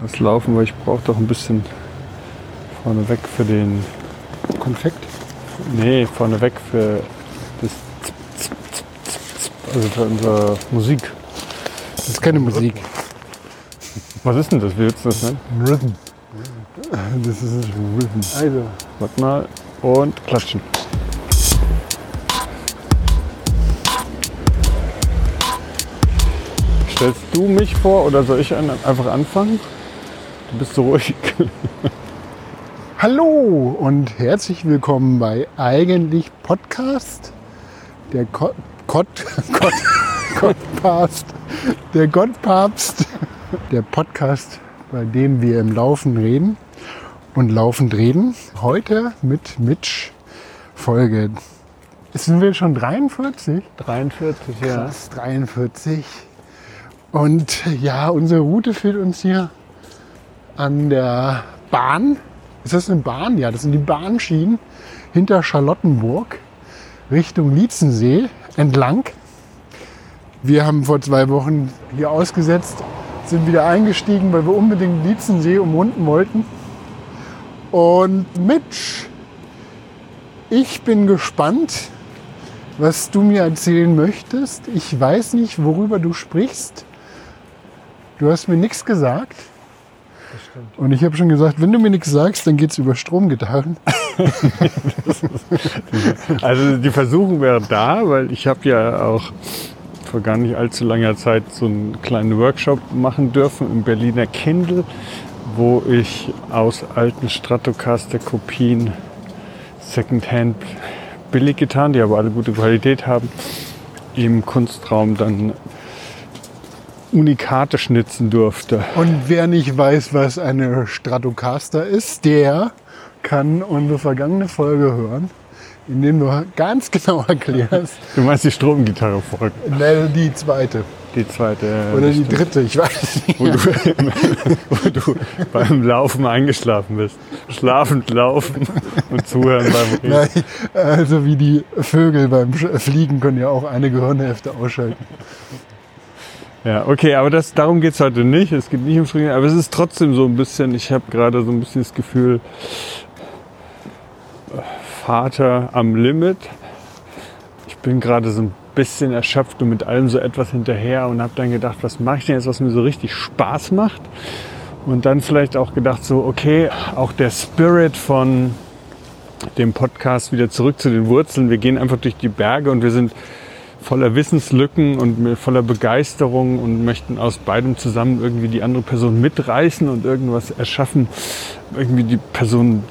Das Laufen, weil ich brauche doch ein bisschen vorneweg für den. Konfekt? Nee, vorneweg für das. Also für unsere Musik. Das ist keine Musik. Was ist denn das? Wie willst du das nennen? Rhythm. Das ist Rhythm. Also, warte mal. Und klatschen. Du mich vor oder soll ich einfach anfangen? Du bist so ruhig. Hallo und herzlich willkommen bei Eigentlich Podcast. Der Gott, Gott, Gott, Gottpapst. Der Gottpapst. Der Podcast, bei dem wir im Laufen reden und laufend reden. Heute mit Mitch Folge. Sind wir schon 43? 43, ja. Krass, 43. Und ja, unsere Route führt uns hier an der Bahn. Ist das eine Bahn? Ja, das sind die Bahnschienen hinter Charlottenburg Richtung Lietzensee entlang. Wir haben vor zwei Wochen hier ausgesetzt, sind wieder eingestiegen, weil wir unbedingt Lietzensee umrunden wollten. Und Mitch, ich bin gespannt, was du mir erzählen möchtest. Ich weiß nicht, worüber du sprichst. Du hast mir nichts gesagt. Und ich habe schon gesagt, wenn du mir nichts sagst, dann geht es über Stromgitarren. Also die Versuchung wäre da, weil ich habe ja auch vor gar nicht allzu langer Zeit so einen kleinen Workshop machen dürfen im Berliner Kindle, wo ich aus alten Stratocaster-Kopien Secondhand Billiggitarren, die aber alle gute Qualität haben, im Kunstraum dann Unikate schnitzen durfte. Und wer nicht weiß, was eine Stratocaster ist, der kann unsere vergangene Folge hören, in dem du ganz genau erklärst, Du meinst die Stromgitarre folgt, ne, die zweite die zweite. äh, oder die stimmt. dritte, ich weiß nicht. wo du, wo du beim Laufen eingeschlafen bist. Schlafend laufen und zuhören beim Reden. Nein, also wie die Vögel beim Fliegen können ja auch eine Gehirnhälfte ausschalten. Ja, okay, aber das, darum geht es heute nicht. Es geht nicht um Springen, aber es ist trotzdem so ein bisschen, ich habe gerade so ein bisschen das Gefühl, Vater am Limit. Ich bin gerade so ein bisschen erschöpft und mit allem so etwas hinterher und habe dann gedacht, was mache ich denn jetzt, was mir so richtig Spaß macht? Und dann vielleicht auch gedacht, so, okay, auch der Spirit von dem Podcast wieder zurück zu den Wurzeln. Wir gehen einfach durch die Berge und wir sind voller Wissenslücken und voller Begeisterung und möchten aus beidem zusammen irgendwie die andere Person mitreißen und irgendwas erschaffen, irgendwie die Person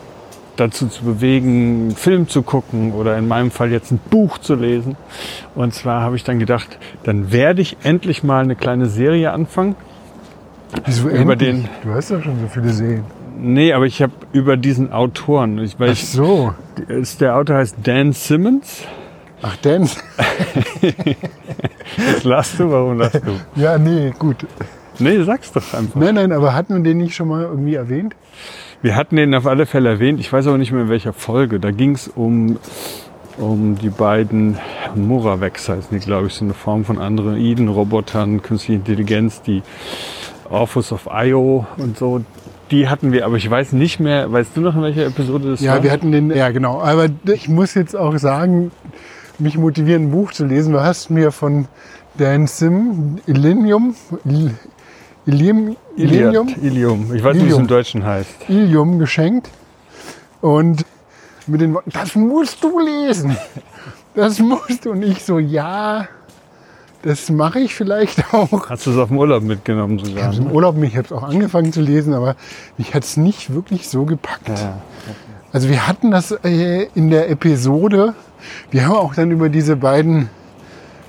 dazu zu bewegen, einen Film zu gucken oder in meinem Fall jetzt ein Buch zu lesen. Und zwar habe ich dann gedacht, dann werde ich endlich mal eine kleine Serie anfangen. Wieso Über endlich? den- Du hast doch schon so viele Serien. Nee, aber ich habe über diesen Autoren, ich, weil Ach ich, so. ist, der Autor heißt Dan Simmons. Ach, denn. Was lachst du? Warum lachst du? Ja, nee, gut. Nee, sag's doch einfach. Nein, nein, aber hatten wir den nicht schon mal irgendwie erwähnt? Wir hatten den auf alle Fälle erwähnt. Ich weiß aber nicht mehr in welcher Folge. Da ging es um, um die beiden Moravex, heißen die, glaube ich, so eine Form von Androiden, Robotern, künstliche Intelligenz, die Orphus of Io und so. Die hatten wir, aber ich weiß nicht mehr. Weißt du noch, in welcher Episode das Ja, war? wir hatten den, ja genau. Aber ich muss jetzt auch sagen, mich motivieren, ein Buch zu lesen. Du hast mir von Dan Sim, Illinium, Il- Ilium, Illinium, Iliad, Ilium. Ich weiß nicht, wie es Ilium. im Deutschen heißt. Ilium geschenkt. Und mit den Worten, das musst du lesen. Das musst du. Und ich so, ja, das mache ich vielleicht auch. Hast du es auf dem Urlaub mitgenommen sogar? Also im Urlaub, ich habe es auch angefangen zu lesen, aber mich hat es nicht wirklich so gepackt. Ja. Also wir hatten das äh, in der Episode. Wir haben auch dann über diese beiden,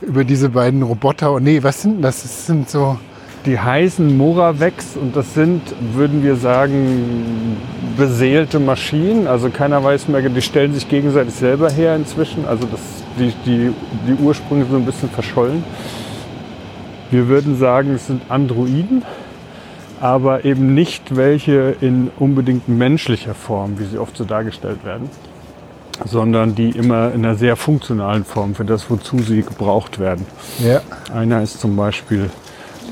über diese beiden Roboter. Nee, was sind das? Das sind so. Die heißen Moravex und das sind, würden wir sagen, beseelte Maschinen. Also keiner weiß mehr, die stellen sich gegenseitig selber her inzwischen. Also das, die, die, die Ursprünge sind ein bisschen verschollen. Wir würden sagen, es sind Androiden, aber eben nicht welche in unbedingt menschlicher Form, wie sie oft so dargestellt werden, sondern die immer in einer sehr funktionalen Form für das, wozu sie gebraucht werden. Ja. Einer ist zum Beispiel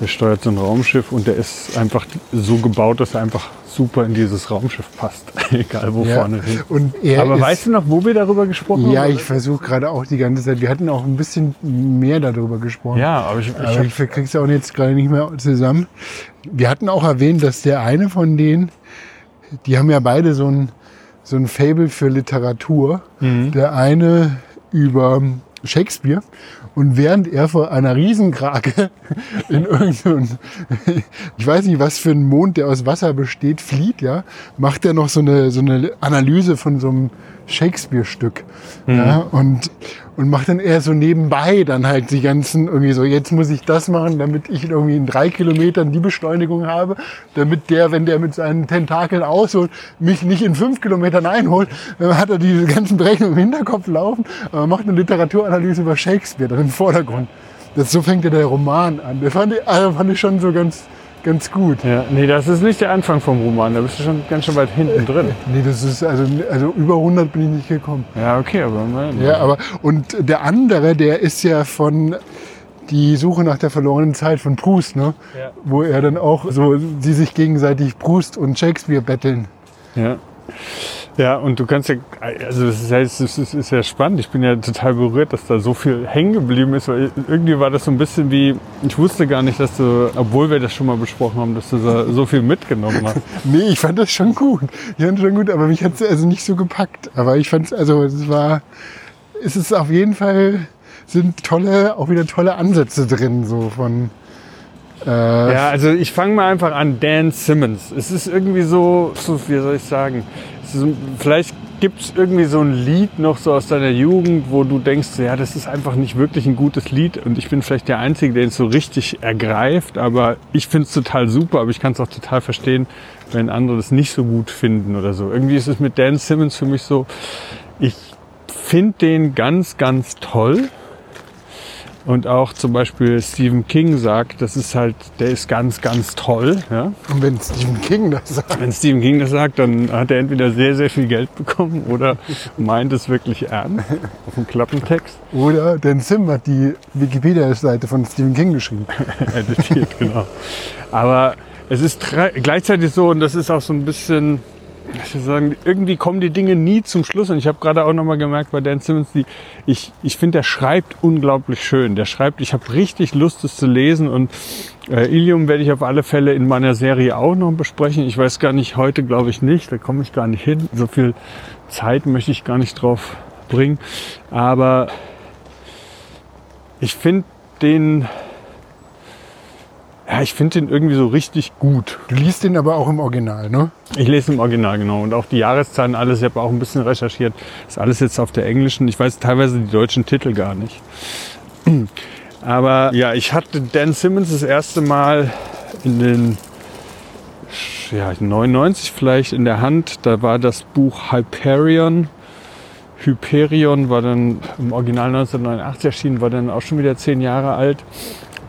Der steuert so ein Raumschiff und der ist einfach so gebaut, dass er einfach super in dieses Raumschiff passt. Egal wo Ja. vorne hin. Und er Aber ist, weißt du noch, wo wir darüber gesprochen Ja, haben? ich versuche gerade auch die ganze Zeit. Wir hatten auch ein bisschen mehr darüber gesprochen. ja, aber ich, ich Aber ich krieg's auch jetzt gerade nicht mehr zusammen. Wir hatten auch erwähnt, dass der eine von denen, die haben ja beide so ein, so ein Fable für Literatur. Mhm. Der eine über Shakespeare. Und während er vor einer Riesenkrake in irgendeinem, ich weiß nicht, was für ein Mond, der aus Wasser besteht, flieht, ja, macht er noch so eine, so eine Analyse von so einem Shakespeare-Stück. Ja, und, und macht dann eher so nebenbei dann halt die ganzen, irgendwie so, jetzt muss ich das machen, damit ich irgendwie in drei Kilometern die Beschleunigung habe, damit der, wenn der mit seinen Tentakeln ausholt, mich nicht in fünf Kilometern einholt, dann hat er diese ganzen Berechnungen im Hinterkopf laufen, aber macht eine Literaturanalyse über Shakespeare dann im Vordergrund. Das, so fängt ja der Roman an. Das fand ich, also fand ich schon so ganz, ganz gut. ja, nee, das ist nicht der Anfang vom Roman. Da bist du schon ganz schön weit hinten drin. Nee, das ist, also, also über 100 bin ich nicht gekommen. Ja, okay, aber mal- Ja, aber und der andere, der ist ja von die Suche nach der verlorenen Zeit von Proust, ne? Ja. Wo er dann auch so, sie sich gegenseitig Proust und Shakespeare betteln. Ja. Ja, und du kannst ja, also das ist ja, das ist, ja spannend. Ich bin ja total berührt, dass da so viel hängen geblieben ist, weil irgendwie war das so ein bisschen wie, ich wusste gar nicht, dass du, obwohl wir das schon mal besprochen haben, dass du da so viel mitgenommen hast. Nee, ich fand das schon gut. Ich fand das schon gut, aber mich hat es also nicht so gepackt. Aber ich fand es, also es war, es ist auf jeden Fall, sind tolle, auch wieder tolle Ansätze drin, so von, äh, Ja, also ich fange mal einfach an, Dan Simmons. Es ist irgendwie so, so wie soll ich sagen, vielleicht gibt es irgendwie so ein Lied noch so aus deiner Jugend, wo du denkst, ja, das ist einfach nicht wirklich ein gutes Lied und ich bin vielleicht der Einzige, der es so richtig ergreift, aber ich finde es total super, aber ich kann es auch total verstehen, wenn andere das nicht so gut finden oder so. Irgendwie ist es mit Dan Simmons für mich so, ich finde den ganz, ganz toll. Und auch zum Beispiel Stephen King sagt, das ist halt, der ist ganz, ganz toll. Ja? und wenn Stephen King das sagt, Wenn Stephen King das sagt, dann hat er entweder sehr, sehr viel Geld bekommen oder meint es wirklich ernst auf dem Klappentext oder Dan Sim hat die Wikipedia-Seite von Stephen King geschrieben. editiert, genau. Aber es ist gleichzeitig so, und das ist auch so ein bisschen, ich will sagen, irgendwie kommen die Dinge nie zum Schluss. Und ich habe gerade auch nochmal gemerkt bei Dan Simmons, die, ich, ich finde, der schreibt unglaublich schön. Der schreibt, ich habe richtig Lust, es zu lesen. Und äh, Ilium werde ich auf alle Fälle in meiner Serie auch noch besprechen. Ich weiß gar nicht, heute glaube ich nicht, da komme ich gar nicht hin. So viel Zeit möchte ich gar nicht drauf bringen. Aber ich finde den, ja, ich finde den irgendwie so richtig gut. Du liest den aber auch im Original, ne? Ich lese im Original, genau. Und auch die Jahreszahlen, alles, ich habe auch ein bisschen recherchiert. Ist alles jetzt auf der englischen. Ich weiß teilweise die deutschen Titel gar nicht. Aber ja, ich hatte Dan Simmons das erste Mal in den ja, 99 vielleicht in der Hand. Da war das Buch Hyperion. Hyperion war dann im Original 1989 erschienen, war dann auch schon wieder zehn Jahre alt.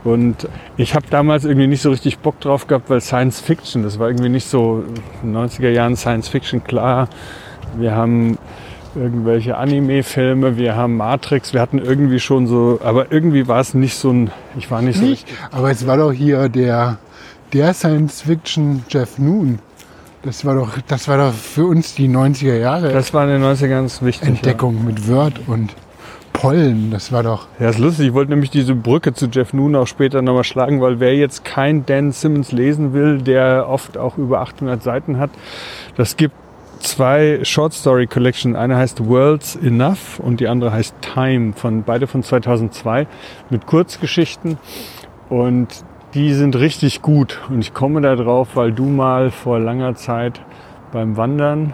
Und ich habe damals irgendwie nicht so richtig Bock drauf gehabt, weil Science Fiction, das war irgendwie nicht so in den 90er Jahren Science Fiction, klar. Wir haben irgendwelche Anime-Filme, wir haben Matrix, wir hatten irgendwie schon so, aber irgendwie war es nicht so ein, ich war nicht so Nicht? richtig. Aber es war doch hier der, der Science-Fiction Jeff Noon. Das war doch, das war doch für uns die 90er Jahre Das war in den 90ern ganz wichtig. Entdeckung mit Word und Pollen. Das war doch. Ja, ist lustig. Ich wollte nämlich diese Brücke zu Jeff Noon auch später nochmal schlagen, weil wer jetzt kein Dan Simmons lesen will, der oft auch über 800 Seiten hat, das gibt zwei Short Story Collection. Eine heißt Worlds Enough und die andere heißt Time, von, beide von 2002 mit Kurzgeschichten. Und die sind richtig gut. Und ich komme da drauf, weil du mal vor langer Zeit beim Wandern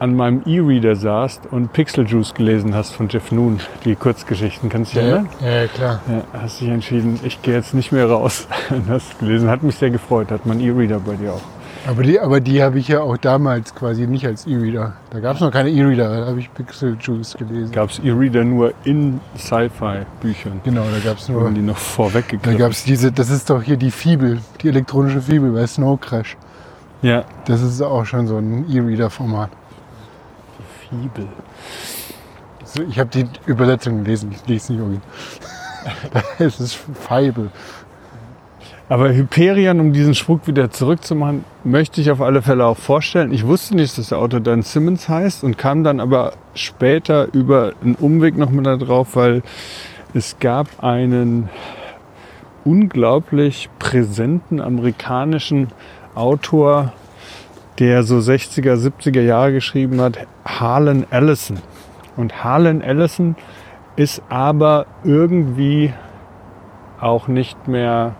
an meinem E-Reader saßt und Pixel Juice gelesen hast von Jeff Noon, die Kurzgeschichten. Kannst du dich erinnern? ja, klar. Ja, hast dich entschieden, ich gehe jetzt nicht mehr raus. Und hast gelesen. Hat mich sehr gefreut. Hat man E-Reader bei dir auch. Aber die, aber die habe ich ja auch damals quasi nicht als E-Reader. Da gab es noch keine E-Reader, da habe ich Pixel Juice gelesen. Gab es E-Reader nur in Sci-Fi-Büchern. Genau, da gab es nur. Wurden die noch vorweg Da gab es diese, das ist doch hier die Fibel, die elektronische Fibel bei Snow Crash. Ja, Das ist auch schon so ein E-Reader-Format. Fibel. So, Ich habe die Übersetzung gelesen, ich lese nicht original. es ist Fibel. Aber Hyperion, um diesen Spruch wieder zurückzumachen, möchte ich auf alle Fälle auch vorstellen. Ich wusste nicht, dass der Autor Dan Simmons heißt und kam dann aber später über einen Umweg nochmal da drauf, weil es gab einen unglaublich präsenten amerikanischen Autor, der so 60er, 70er Jahre geschrieben hat, Harlan Ellison. Und Harlan Ellison ist aber irgendwie auch nicht mehr,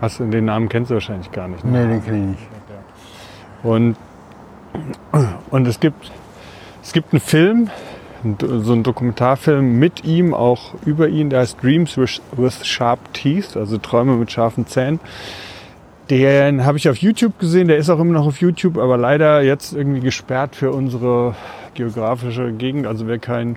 hast du den Namen kennst du wahrscheinlich gar nicht. Nee, den kenne ich nicht. Und, und es gibt, es gibt einen Film, so einen Dokumentarfilm mit ihm, auch über ihn, der heißt Dreams with, with Sharp Teeth, also Träume mit scharfen Zähnen. Den habe ich auf YouTube gesehen, der ist auch immer noch auf YouTube, aber leider jetzt irgendwie gesperrt für unsere geografische Gegend. Also wer kein,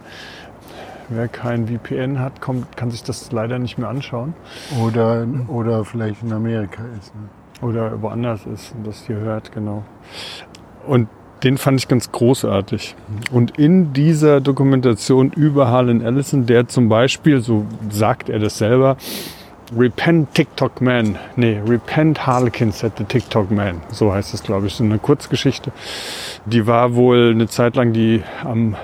wer kein VPN hat, kommt, kann sich das leider nicht mehr anschauen. Oder, oder vielleicht in Amerika ist. Ne? Oder woanders ist und das hier hört, genau. Und den fand ich ganz großartig. Und in dieser Dokumentation über Harlan Ellison, der zum Beispiel, so sagt er das selber, Repent TikTok Man, nee, Repent Harlequin said the TikTok Man, so heißt es, glaube ich, so eine Kurzgeschichte. Die war wohl eine Zeit lang die am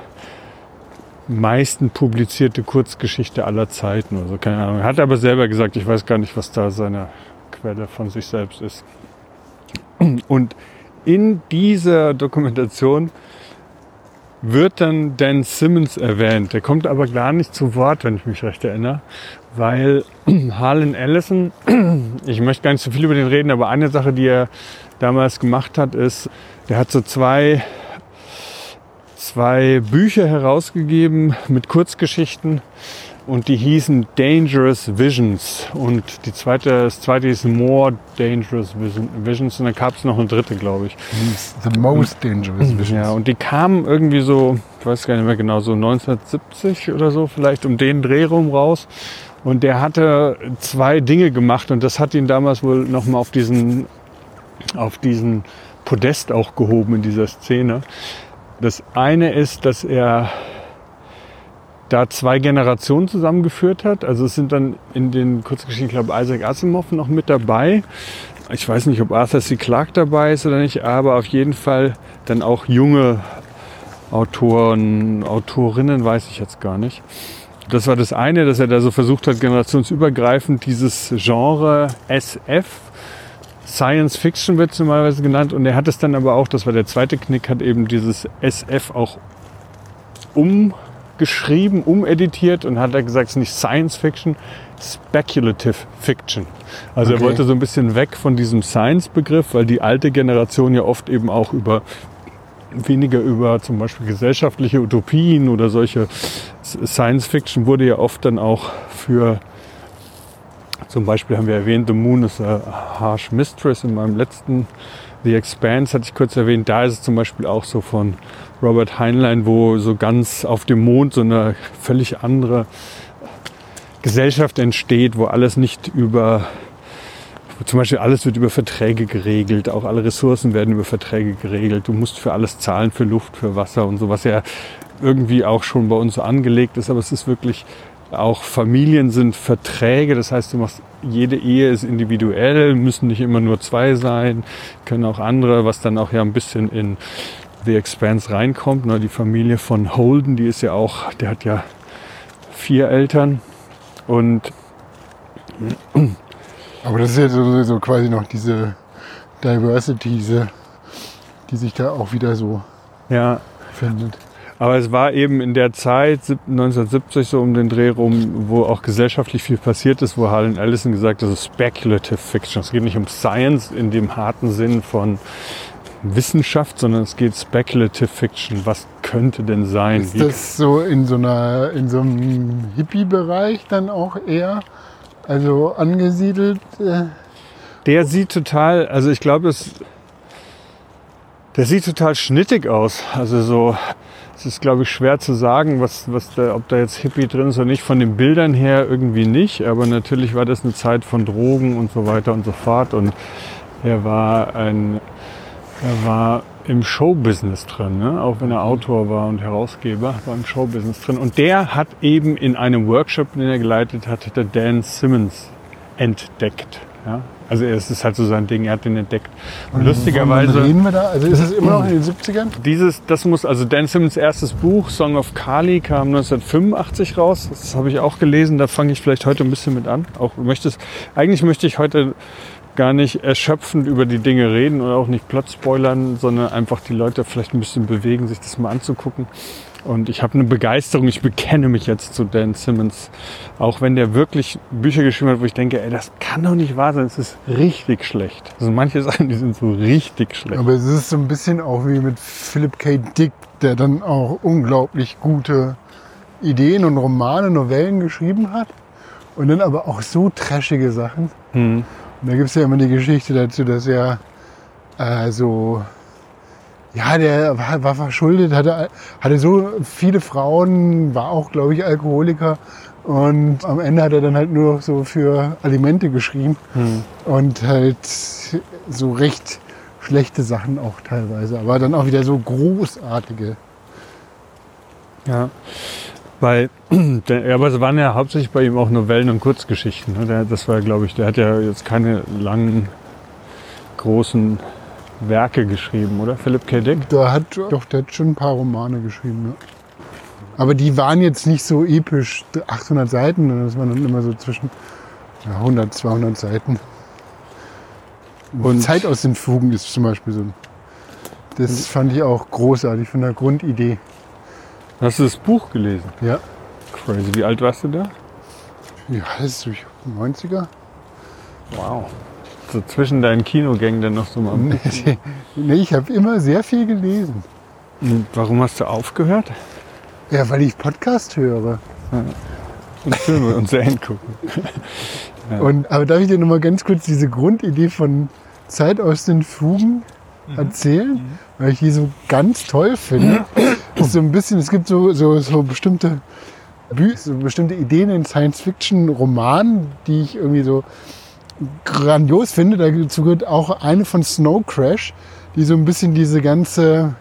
meisten publizierte Kurzgeschichte aller Zeiten oder so, keine Ahnung. Hat aber selber gesagt, ich weiß gar nicht, was da seine Quelle von sich selbst ist. Und in dieser Dokumentation wird dann Dan Simmons erwähnt. Der kommt aber gar nicht zu Wort, wenn ich mich recht erinnere, weil Harlan Ellison, ich möchte gar nicht so viel über den reden, aber eine Sache, die er damals gemacht hat, ist, der hat so zwei, zwei Bücher herausgegeben mit Kurzgeschichten und die hießen Dangerous Visions und die zweite, das zweite hieß More Dangerous Visions und dann gab es noch eine dritte, glaube ich. The Most Dangerous Visions. Ja, und die kamen irgendwie so, ich weiß gar nicht mehr genau, so 1970 oder so vielleicht um den Dreh rum raus. Und der hatte zwei Dinge gemacht und das hat ihn damals wohl nochmal auf diesen, auf diesen Podest auch gehoben in dieser Szene. Das eine ist, dass er da zwei Generationen zusammengeführt hat. Also es sind dann in den Kurzgeschichten, ich Isaac Asimov noch mit dabei. Ich weiß nicht, ob Arthur C. Clarke dabei ist oder nicht, aber auf jeden Fall dann auch junge Autoren, Autorinnen, weiß ich jetzt gar nicht. Das war das eine, dass er da so versucht hat, generationsübergreifend dieses Genre SF, Science Fiction wird es normalerweise genannt, und er hat es dann aber auch, das war der zweite Knick, hat eben dieses SF auch um geschrieben, umeditiert und hat er gesagt, es ist nicht Science Fiction, Speculative Fiction. Also okay. er wollte so ein bisschen weg von diesem Science-Begriff, weil die alte Generation ja oft eben auch über weniger über zum Beispiel gesellschaftliche Utopien oder solche Science Fiction wurde ja oft dann auch für zum Beispiel haben wir erwähnt, The Moon is a Harsh Mistress in meinem letzten The Expanse hatte ich kurz erwähnt. Da ist es zum Beispiel auch so von Robert Heinlein, wo so ganz auf dem Mond so eine völlig andere Gesellschaft entsteht, wo alles nicht über, zum Beispiel alles wird über Verträge geregelt, auch alle Ressourcen werden über Verträge geregelt. Du musst für alles zahlen, für Luft, für Wasser und so, was ja irgendwie auch schon bei uns so angelegt ist, aber es ist wirklich auch Familien sind Verträge, das heißt, du machst jede Ehe ist individuell, müssen nicht immer nur zwei sein, können auch andere, was dann auch ja ein bisschen in The Expanse reinkommt. Ne? Die Familie von Holden, die ist ja auch, der hat ja vier Eltern und aber das ist ja so, so quasi noch diese Diversity, diese, die sich da auch wieder so ja. findet. Aber es war eben in der Zeit, 1970 so um den Dreh rum, wo auch gesellschaftlich viel passiert ist, wo Harlan Ellison gesagt hat, das ist Speculative Fiction. Es geht nicht um Science in dem harten Sinn von Wissenschaft, sondern es geht Speculative Fiction. Was könnte denn sein? Ist das so in so einer in so einem Hippie-Bereich dann auch eher, also angesiedelt? Äh? Der sieht total, also ich glaube, es, der sieht total schnittig aus. Also so, es ist glaube ich schwer zu sagen, was, was da, ob da jetzt Hippie drin ist oder nicht. Von den Bildern her irgendwie nicht, aber natürlich war das eine Zeit von Drogen und so weiter und so fort. Und er war ein er war im Showbusiness drin, ne? auch wenn er Autor war und Herausgeber, war im Showbusiness drin. Und der hat eben in einem Workshop, den er geleitet hat, der Dan Simmons entdeckt. Ja? Also es ist halt so sein Ding, er hat den entdeckt. Und Wann lustigerweise, reden wir da? Also ist es immer noch in den 70ern? dieses, das muss, also Dan Simmons erstes Buch, Song of Kali, kam 1985 raus. Das habe ich auch gelesen, da fange ich vielleicht heute ein bisschen mit an. Auch möchte es, eigentlich möchte ich heute gar nicht erschöpfend über die Dinge reden oder auch nicht Plot spoilern, sondern einfach die Leute vielleicht ein bisschen bewegen, sich das mal anzugucken. Und ich habe eine Begeisterung, ich bekenne mich jetzt zu Dan Simmons. Auch wenn der wirklich Bücher geschrieben hat, wo ich denke, ey, das kann doch nicht wahr sein, es ist richtig schlecht. Also manche Sachen, die sind so richtig schlecht. Aber es ist so ein bisschen auch wie mit Philip K. Dick, der dann auch unglaublich gute Ideen und Romane, Novellen geschrieben hat. Und dann aber auch so trashige Sachen. Hm. Da gibt es ja immer die Geschichte dazu, dass er äh, so, ja, der war, war verschuldet, hatte, hatte so viele Frauen, war auch, glaube ich, Alkoholiker. Und am Ende hat er dann halt nur noch so für Alimente geschrieben. Hm. Und halt so recht schlechte Sachen auch teilweise. Aber dann auch wieder so großartige. Ja. Weil, der, ja, aber es waren ja hauptsächlich bei ihm auch Novellen und Kurzgeschichten. Ne? Der, das war, glaube ich, der hat ja jetzt keine langen, großen Werke geschrieben, oder? Philip K. Dick? Da hat doch, der hat schon ein paar Romane geschrieben. Ja. Aber die waren jetzt nicht so episch. 800 Seiten, das waren dann immer so zwischen ja, 100, 200 Seiten. Und- Zeit aus den Fugen ist zum Beispiel so. ein- Das fand ich auch großartig von der Grundidee. Hast du das Buch gelesen? Ja, Crazy. Wie alt warst du da? ja das ist durch 90er. Wow. So zwischen deinen Kinogängen dann noch so mal. nee, ich habe immer sehr viel gelesen. Und warum hast du aufgehört? Ja, weil ich Podcast höre. Und Filme und Serien gucken. Ja. Und, aber darf ich dir noch mal ganz kurz diese Grundidee von Zeit aus den Fugen erzählen? Weil ich die so ganz toll finde. Ist so ein bisschen, es gibt so, so, so bestimmte Bü so bestimmte Ideen in Science-Fiction-Romanen, die ich irgendwie so grandios finde. Dazu gehört auch eine von Snow Crash, die so ein bisschen diese ganze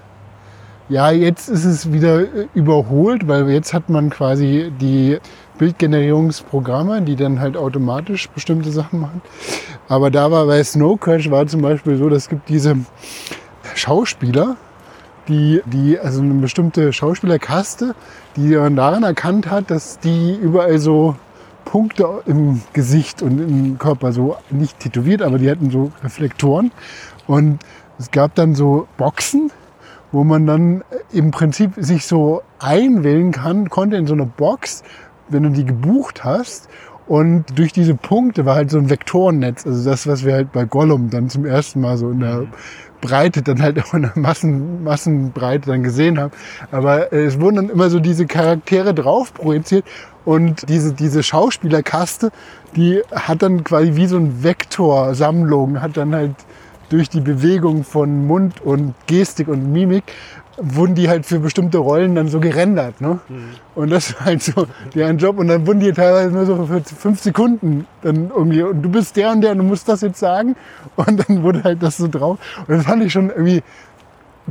ja, jetzt ist es wieder überholt, weil jetzt hat man quasi die Bildgenerierungsprogramme, die dann halt automatisch bestimmte Sachen machen. Aber da war bei Snow Crash war zum Beispiel so, es gibt diese Schauspieler, die, die, also eine bestimmte Schauspielerkaste, die man daran erkannt hat, dass die überall so Punkte im Gesicht und im Körper so nicht tätowiert, aber die hatten so Reflektoren. Und es gab dann so Boxen, wo man dann im Prinzip sich so einwählen kann, konnte in so eine Box, wenn du die gebucht hast. Und durch diese Punkte war halt so ein Vektorennetz, also das, was wir halt bei Gollum dann zum ersten Mal so in der Breite, dann halt auch in der Massen, Massenbreite dann gesehen haben. Aber äh, es wurden dann immer so diese Charaktere drauf projiziert und diese, diese Schauspielerkaste, die hat dann quasi wie so ein Vektorsammlung, hat dann halt durch die Bewegung von Mund und Gestik und Mimik wurden die halt für bestimmte Rollen dann so gerendert. Ne? Und das war halt so deren Job. Und dann wurden die teilweise nur so für fünf Sekunden dann irgendwie, und du bist der und der und du musst das jetzt sagen. Und dann wurde halt das so drauf. Und das fand ich schon irgendwie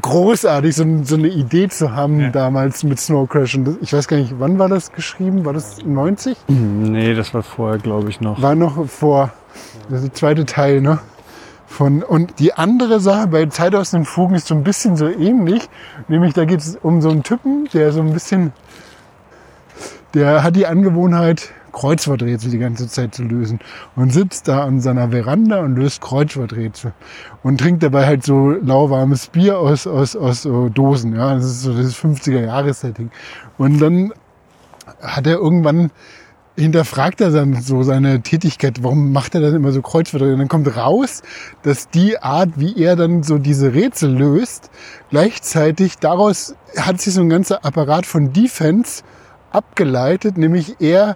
großartig, so, so eine Idee zu haben Ja. damals mit Snow Crash. Und ich weiß gar nicht, wann war das geschrieben? War das 90? Nee, das war vorher, glaube ich, noch. War noch vor, das ist der zweite Teil, ne? Von, und die andere Sache bei Zeit aus den Fugen ist so ein bisschen so ähnlich. Nämlich da geht es um so einen Typen, der so ein bisschen, der hat die Angewohnheit, Kreuzworträtsel die ganze Zeit zu lösen. Und sitzt da an seiner Veranda und löst Kreuzworträtsel. Und trinkt dabei halt so lauwarmes Bier aus, aus, aus so Dosen. Ja, das ist so das 50er-Jahres-Setting. Und dann hat er irgendwann hinterfragt er dann so seine Tätigkeit, warum macht er dann immer so Kreuzworträtsel? Und dann kommt raus, dass die Art, wie er dann so diese Rätsel löst, gleichzeitig daraus hat sich so ein ganzer Apparat von Defense abgeleitet, nämlich er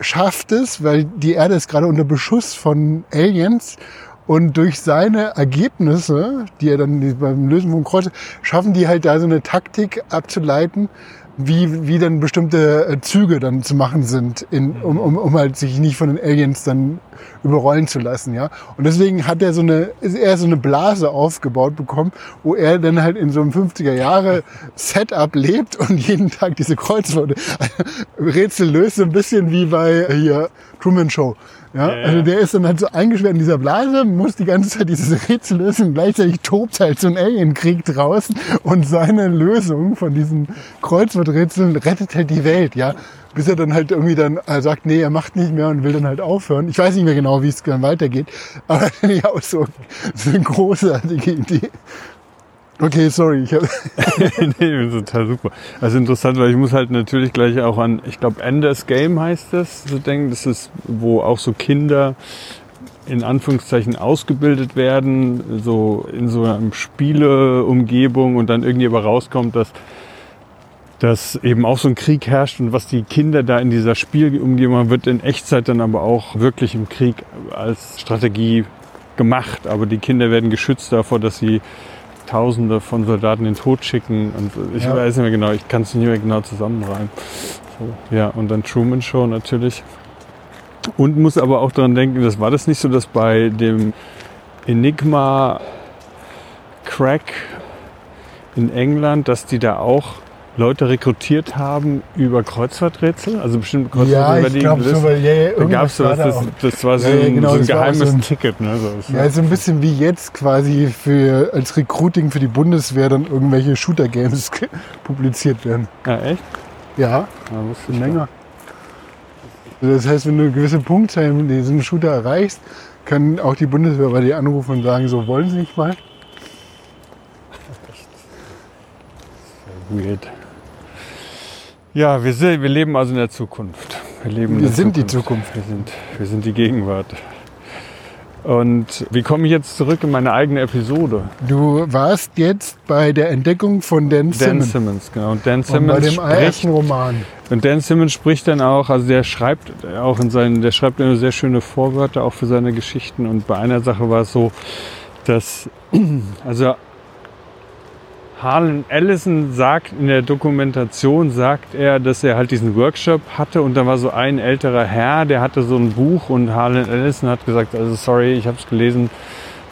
schafft es, weil die Erde ist gerade unter Beschuss von Aliens. Und durch seine Ergebnisse, die er dann beim Lösen von Kreuz, schaffen die halt da so eine Taktik abzuleiten, wie, wie dann bestimmte äh, Züge dann zu machen sind, in, um, um, um halt sich nicht von den Aliens dann überrollen zu lassen, ja. Und deswegen hat er so eine, ist er so eine Blase aufgebaut bekommen, wo er dann halt in so einem 50er Jahre Setup lebt und jeden Tag diese Kreuzworte Rätsel löst, so ein bisschen wie bei hier Truman Show. Ja, Ja, ja. also der ist dann halt so eingesperrt in dieser Blase, muss die ganze Zeit dieses Rätsel lösen gleichzeitig tobt halt so ein Alienkrieg draußen und seine Lösung von diesen Kreuzworträtseln rettet halt die Welt, ja. Bis er dann halt irgendwie dann äh, sagt, nee, er macht nicht mehr und will dann halt aufhören. Ich weiß nicht mehr genau, wie es dann weitergeht, aber ja, auch so, so eine großartige Idee. Okay, sorry, ich hab, nee, total super. Also interessant, weil ich muss halt natürlich gleich auch an, ich glaube, Enders Game heißt das, so denken. Das ist, wo auch so Kinder in Anführungszeichen ausgebildet werden, so in so einer Spieleumgebung und dann irgendwie aber rauskommt, dass dass eben auch so ein Krieg herrscht und was die Kinder da in dieser Spielumgebung haben, wird in Echtzeit dann aber auch wirklich im Krieg als Strategie gemacht. Aber die Kinder werden geschützt davor, dass sie Tausende von Soldaten in den Tod schicken. Und ich Ja. weiß nicht mehr genau, ich kann es nicht mehr genau zusammenreimen. So, ja, und dann Truman Show natürlich. Und muss aber auch daran denken, das war das nicht so, dass bei dem Enigma Crack in England, dass die da auch Leute rekrutiert haben über Kreuzfahrträtsel, also bestimmte ja, Kreuzfahrträtsel, ich so, weil ja, ja, da gab es da das, das war so, Ja, ja, ein, genau, so ein war auch geheimes so ein- Ticket. Ne? So, Ja, so ein bisschen wie jetzt quasi für, als Recruiting für die Bundeswehr dann irgendwelche Shooter-Games publiziert werden. ja, echt? Ja, Ja, gar länger. Also Das heißt, wenn du eine gewisse Punktzahl in diesem Shooter erreichst, kann auch die Bundeswehr bei dir anrufen und sagen, so wollen sie nicht mal. Weird. Ja, wir, sind, wir leben also in der Zukunft. Wir, leben Wir sind die Zukunft. Wir sind, wir sind die Gegenwart. Und wie komme ich jetzt zurück in meine eigene Episode? Du warst jetzt bei der Entdeckung von Dan Dan Simmons. Simmons, genau. Und Dan Und bei Simmons dem spricht ersten Roman. Und Dan Simmons spricht dann auch, also der schreibt auch in seinen, der schreibt immer sehr schöne Vorwörter auch für seine Geschichten. Und bei einer Sache war es so, dass, also Harlan Ellison sagt in der Dokumentation, sagt er, dass er halt diesen Workshop hatte und da war so ein älterer Herr, der hatte so ein Buch und Harlan Ellison hat gesagt, also sorry, ich habe es gelesen,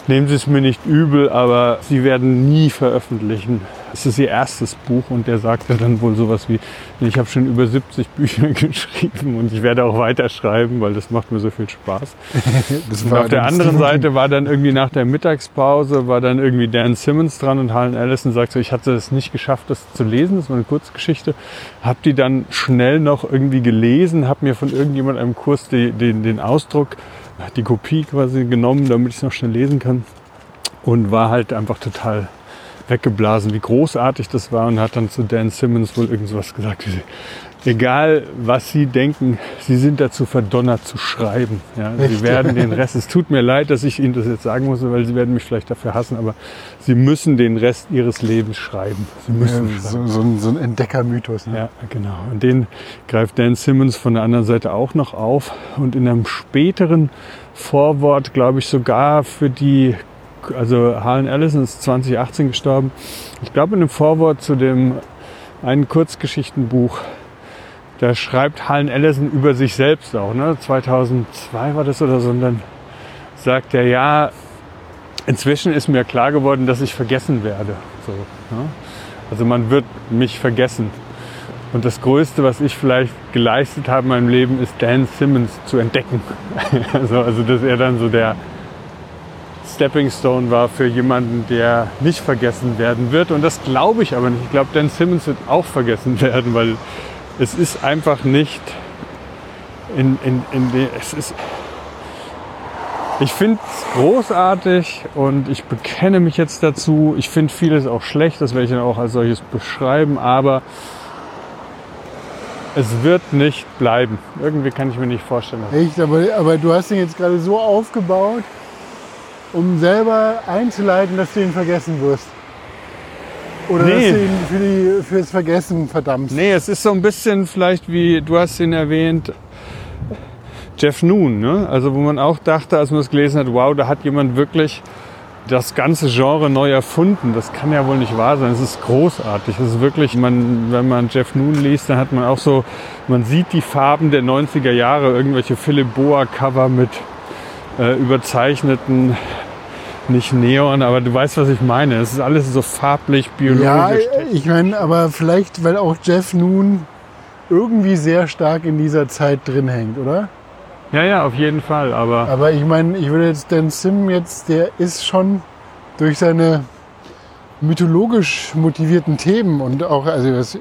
nehmen Sie es mir nicht übel, aber Sie werden nie veröffentlichen. Es ist Ihr erstes Buch und der sagte dann wohl sowas wie, ich habe schon über 70 Bücher geschrieben und ich werde auch weiterschreiben, weil das macht mir so viel Spaß. Das Und auf der anderen Seite war dann irgendwie nach der Mittagspause, war dann irgendwie Dan Simmons dran und Harlan Ellison sagt so, ich hatte es nicht geschafft, das zu lesen, das war eine Kurzgeschichte, hab die dann schnell noch irgendwie gelesen, hab mir von irgendjemand einem Kurs die, den, den Ausdruck, die Kopie quasi genommen, damit ich es noch schnell lesen kann. Und war halt einfach total weggeblasen, wie großartig das war und hat dann zu Dan Simmons wohl irgendwas gesagt, egal was Sie denken, Sie sind dazu verdonnert zu schreiben. Ja, Sie werden den Rest, es tut mir leid, dass ich Ihnen das jetzt sagen muss, weil Sie werden mich vielleicht dafür hassen, aber Sie müssen den Rest Ihres Lebens schreiben. Sie müssen schreiben. Ja, so, so, ein, so ein Entdeckermythos. Ne? Ja, genau. Und den greift Dan Simmons von der anderen Seite auch noch auf. Und in einem späteren Vorwort, glaube ich, sogar für die, also Harlan Ellison ist 2018 gestorben. Ich glaube, in einem Vorwort zu dem einen Kurzgeschichtenbuch, da schreibt Harlan Ellison über sich selbst auch, ne? 2002 war das oder so. Und dann sagt er, ja, inzwischen ist mir klar geworden, dass ich vergessen werde. So, ne? Also man wird mich vergessen. Und das Größte, was ich vielleicht geleistet habe in meinem Leben, ist Dan Simmons zu entdecken. also, also, dass er dann so der Stepping Stone war für jemanden, der nicht vergessen werden wird. Und das glaube ich aber nicht. Ich glaube, Dan Simmons wird auch vergessen werden, weil es ist einfach nicht in, in, in es ist ich finde es großartig und ich bekenne mich jetzt dazu. Ich finde vieles auch schlecht, das werde ich dann auch als solches beschreiben, aber es wird nicht bleiben. Irgendwie kann ich mir nicht vorstellen. Echt, aber, aber du hast ihn jetzt gerade so aufgebaut, um selber einzuleiten, dass du ihn vergessen wirst. Oder Nee. dass du ihn für die, fürs Vergessen verdammst. Nee, es ist so ein bisschen vielleicht wie, du hast ihn erwähnt, Jeff Noon, ne? Also wo man auch dachte, als man es gelesen hat, wow, da hat jemand wirklich das ganze Genre neu erfunden. Das kann ja wohl nicht wahr sein. Es ist großartig. Es ist wirklich, man, wenn man Jeff Noon liest, dann hat man auch so, man sieht die Farben der 90er Jahre, irgendwelche Philip Boa Cover mit äh, überzeichneten, nicht Neon, aber du weißt, was ich meine. Es ist alles so farblich, biologisch. Ja, ich meine, aber vielleicht, weil auch Jeff Noon irgendwie sehr stark in dieser Zeit drin hängt, oder? Ja, ja, auf jeden Fall. Aber, Aber ich meine, ich würde jetzt Dan Sim jetzt, der ist schon durch seine mythologisch motivierten Themen und auch, also das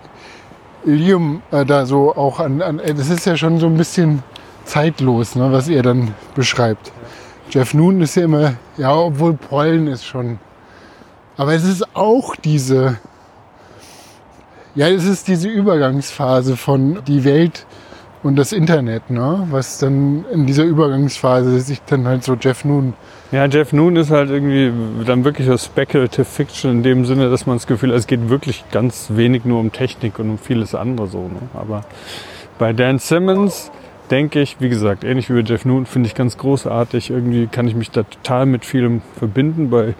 Ilium äh, da so auch an, an, das ist ja schon so ein bisschen zeitlos, ne, was er dann beschreibt. Jeff Noon ist ja immer, ja, obwohl Pollen ist schon, aber es ist auch diese, ja, es ist diese Übergangsphase von die Welt und das Internet, ne? was dann in dieser Übergangsphase sich dann halt so Jeff Noon. ja, Jeff Noon ist halt irgendwie dann wirklich so Speculative Fiction in dem Sinne, dass man das Gefühl hat, es geht wirklich ganz wenig nur um Technik und um vieles andere so. Ne? Aber bei Dan Simmons denke ich, wie gesagt, ähnlich wie bei Jeff Noon, finde ich ganz großartig. Irgendwie kann ich mich da total mit vielem verbinden. Bei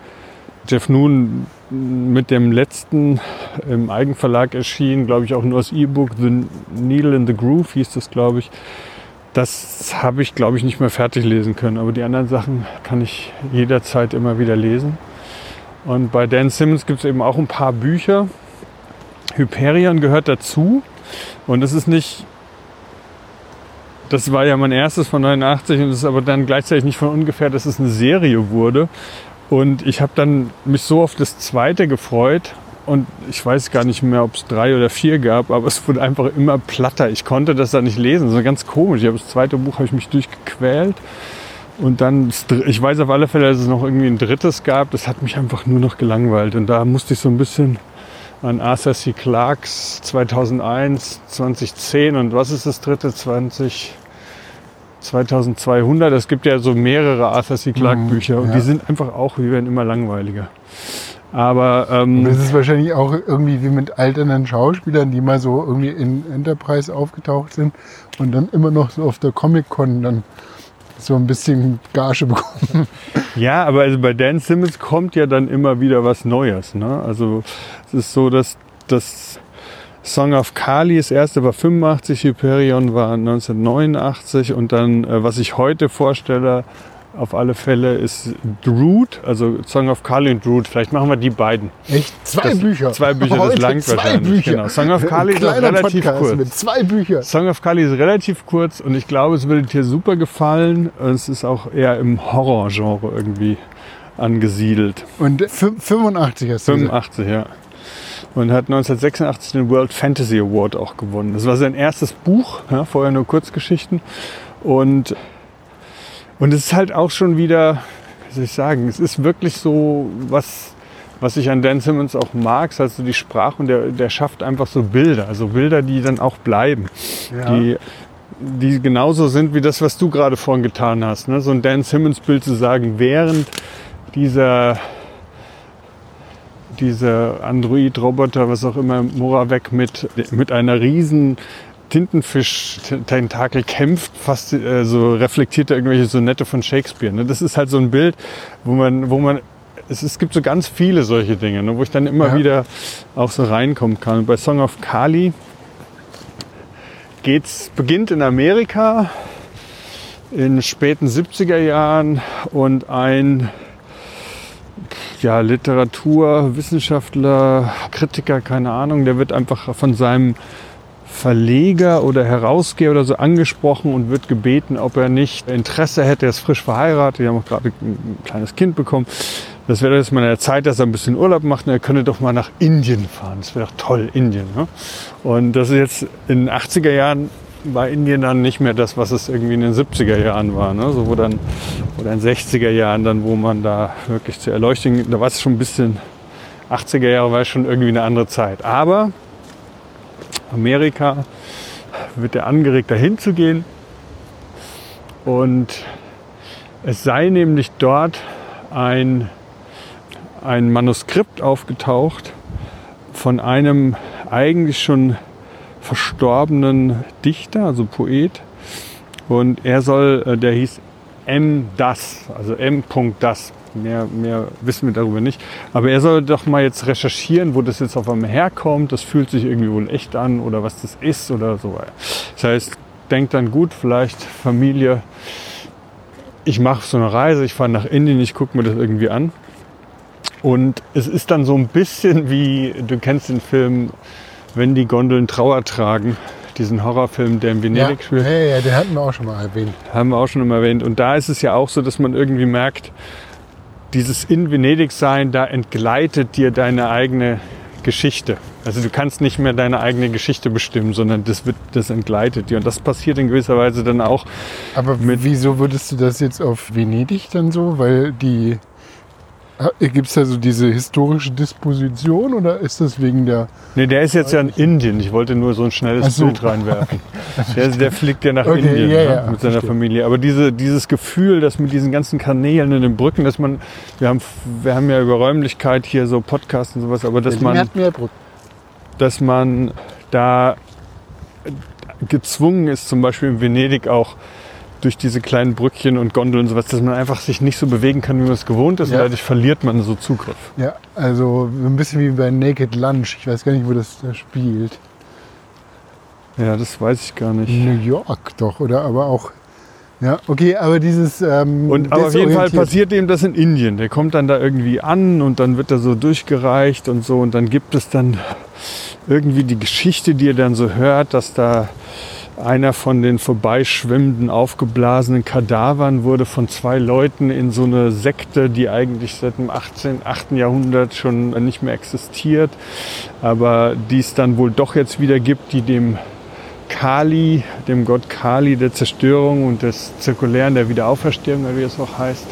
Jeff Noon mit dem letzten im Eigenverlag erschien, glaube ich auch nur das E-Book The Needle in the Groove hieß das, glaube ich. Das habe ich, glaube ich, nicht mehr fertig lesen können. Aber die anderen Sachen kann ich jederzeit immer wieder lesen. Und bei Dan Simmons gibt es eben auch ein paar Bücher. Hyperion gehört dazu. Und es ist nicht das war ja mein erstes von 89 und es ist aber dann gleichzeitig nicht von ungefähr, dass es eine Serie wurde. Und ich habe dann mich so auf das zweite gefreut und ich weiß gar nicht mehr, ob es drei oder vier gab, aber es wurde einfach immer platter. Ich konnte das da nicht lesen, das war ganz komisch. Ich habe das zweite Buch habe ich mich durchgequält und dann, ich weiß auf alle Fälle, dass es noch irgendwie ein drittes gab. Das hat mich einfach nur noch gelangweilt und da musste ich so ein bisschen an Arthur C. Clarks 2001, 2010 und was ist das dritte 20 2200. Es gibt ja so mehrere Arthur C. Clarke Mhm, Bücher und ja. die sind einfach auch, die werden immer langweiliger. Aber ähm, Das ist wahrscheinlich auch irgendwie wie mit alternden Schauspielern, die mal so irgendwie in Enterprise aufgetaucht sind und dann immer noch so auf der Comic-Con dann so ein bisschen Gage bekommen. Ja, aber also bei Dan Simmons kommt ja dann immer wieder was Neues. Ne? Also es ist so, dass das Song of Kali, das erste war 85, Hyperion war 1989 und dann, äh, was ich heute vorstelle, auf alle Fälle ist Drood, also Song of Kali und Drood. Vielleicht machen wir die beiden. Echt? Zwei Das- Bücher. zwei Bücher, das Heute langt zwei wahrscheinlich, Bücher. genau. Song of Kali ist relativ Podcast kurz. Mit zwei Büchern. Song of Kali ist relativ kurz und ich glaube, es würde dir super gefallen. Es ist auch eher im Horrorgenre irgendwie angesiedelt. Und fü- 85 hast du gesagt. 85, ja. Und hat 1986 den World Fantasy Award auch gewonnen. Das war sein erstes Buch, ja, vorher nur Kurzgeschichten. Und, und es ist halt auch schon wieder, wie soll ich sagen, es ist wirklich so, was, was ich an Dan Simmons auch mag, ist halt so die Sprache und der, der schafft einfach so Bilder, also Bilder, die dann auch bleiben Ja. die, die genauso sind wie das, was du gerade vorhin getan hast. Ne? So ein Dan Simmons-Bild zu sagen, während dieser, dieser Android-Roboter, was auch immer, Moravec mit, mit einer riesen Tintenfisch-Tentakel kämpft, fast äh, so reflektiert er irgendwelche Sonette von Shakespeare. Ne? Das ist halt so ein Bild, wo man, wo man es, es gibt so ganz viele solche Dinge, ne? wo ich dann immer Ja. wieder auch so reinkommen kann. Und bei Song of Kali geht's, beginnt in Amerika in späten 70er Jahren und ein ja, Literatur, Wissenschaftler, Kritiker, keine Ahnung, der wird einfach von seinem Verleger oder Herausgeber oder so angesprochen und wird gebeten, ob er nicht Interesse hätte. Er ist frisch verheiratet, die haben auch gerade ein kleines Kind bekommen. Das wäre jetzt mal eine Zeit, dass er ein bisschen Urlaub macht und er könnte doch mal nach Indien fahren. Das wäre doch toll, Indien. Ne? Und das ist jetzt in den 80er Jahren war Indien dann nicht mehr das, was es irgendwie in den 70er Jahren war. Ne? So, wo dann, oder in den 60er Jahren dann, wo man da wirklich zur Erleuchtung, da war es schon ein bisschen, 80er Jahre war es schon irgendwie eine andere Zeit. Aber Amerika wird er angeregt, dahin zu gehen. Und es sei nämlich dort ein, ein Manuskript aufgetaucht von einem eigentlich schon verstorbenen Dichter, also Poet. Und er soll, äh, der hieß M. Das, also M. Das. Mehr, mehr wissen wir darüber nicht. Aber er soll doch mal jetzt recherchieren, wo das jetzt auf einmal herkommt. Das fühlt sich irgendwie wohl echt an oder was das ist oder so. Das heißt, denkt dann gut, vielleicht Familie, ich mache so eine Reise, ich fahre nach Indien, ich gucke mir das irgendwie an. Und es ist dann so ein bisschen wie, du kennst den Film, wenn die Gondeln Trauer tragen, diesen Horrorfilm, der in Venedig ja, spielt. ja, ja, den hatten wir auch schon mal erwähnt. Haben wir auch schon immer erwähnt. Und da ist es ja auch so, dass man irgendwie merkt, dieses in Venedig sein, da entgleitet dir deine eigene Geschichte. Also du kannst nicht mehr deine eigene Geschichte bestimmen, sondern das wird, das entgleitet dir. Und das passiert in gewisser Weise dann auch. Aber Mit- wieso würdest du das jetzt auf Venedig dann so? Weil die. Gibt es da so diese historische Disposition oder ist das wegen der. Nee, der ist jetzt ja in Indien. Ich wollte nur so ein schnelles so. Bild reinwerfen. Der, der fliegt ja nach Okay, Indien ja, ne, ja, mit seiner verstehe. Familie. Aber diese, dieses Gefühl, dass mit diesen ganzen Kanälen in den Brücken, dass man, wir haben, wir haben ja über Räumlichkeit hier so Podcasts und sowas, aber dass Berlin man, hat mehr Brücken. dass man da gezwungen ist, zum Beispiel in Venedig auch durch diese kleinen Brückchen und Gondeln und sowas, dass man einfach sich nicht so bewegen kann, wie man es gewohnt ist. Ja. Und dadurch verliert man so Zugriff. Ja, also ein bisschen wie bei Naked Lunch. Ich weiß gar nicht, wo das da spielt. Ja, das weiß ich gar nicht. New York doch, oder? Aber auch. Ja, okay, aber dieses. Ähm, Und aber auf jeden Fall passiert ihm das in Indien. Der kommt dann da irgendwie an und dann wird er so durchgereicht und so. Und dann gibt es dann irgendwie die Geschichte, die er dann so hört, dass da einer von den vorbeischwimmenden, aufgeblasenen Kadavern wurde von zwei Leuten in so eine Sekte, die eigentlich seit dem 18., 8. Jahrhundert schon nicht mehr existiert, aber die es dann wohl doch jetzt wieder gibt, die dem Kali, dem Gott Kali der Zerstörung und des Zirkulären der Wiederauferstehung, wie es auch heißt.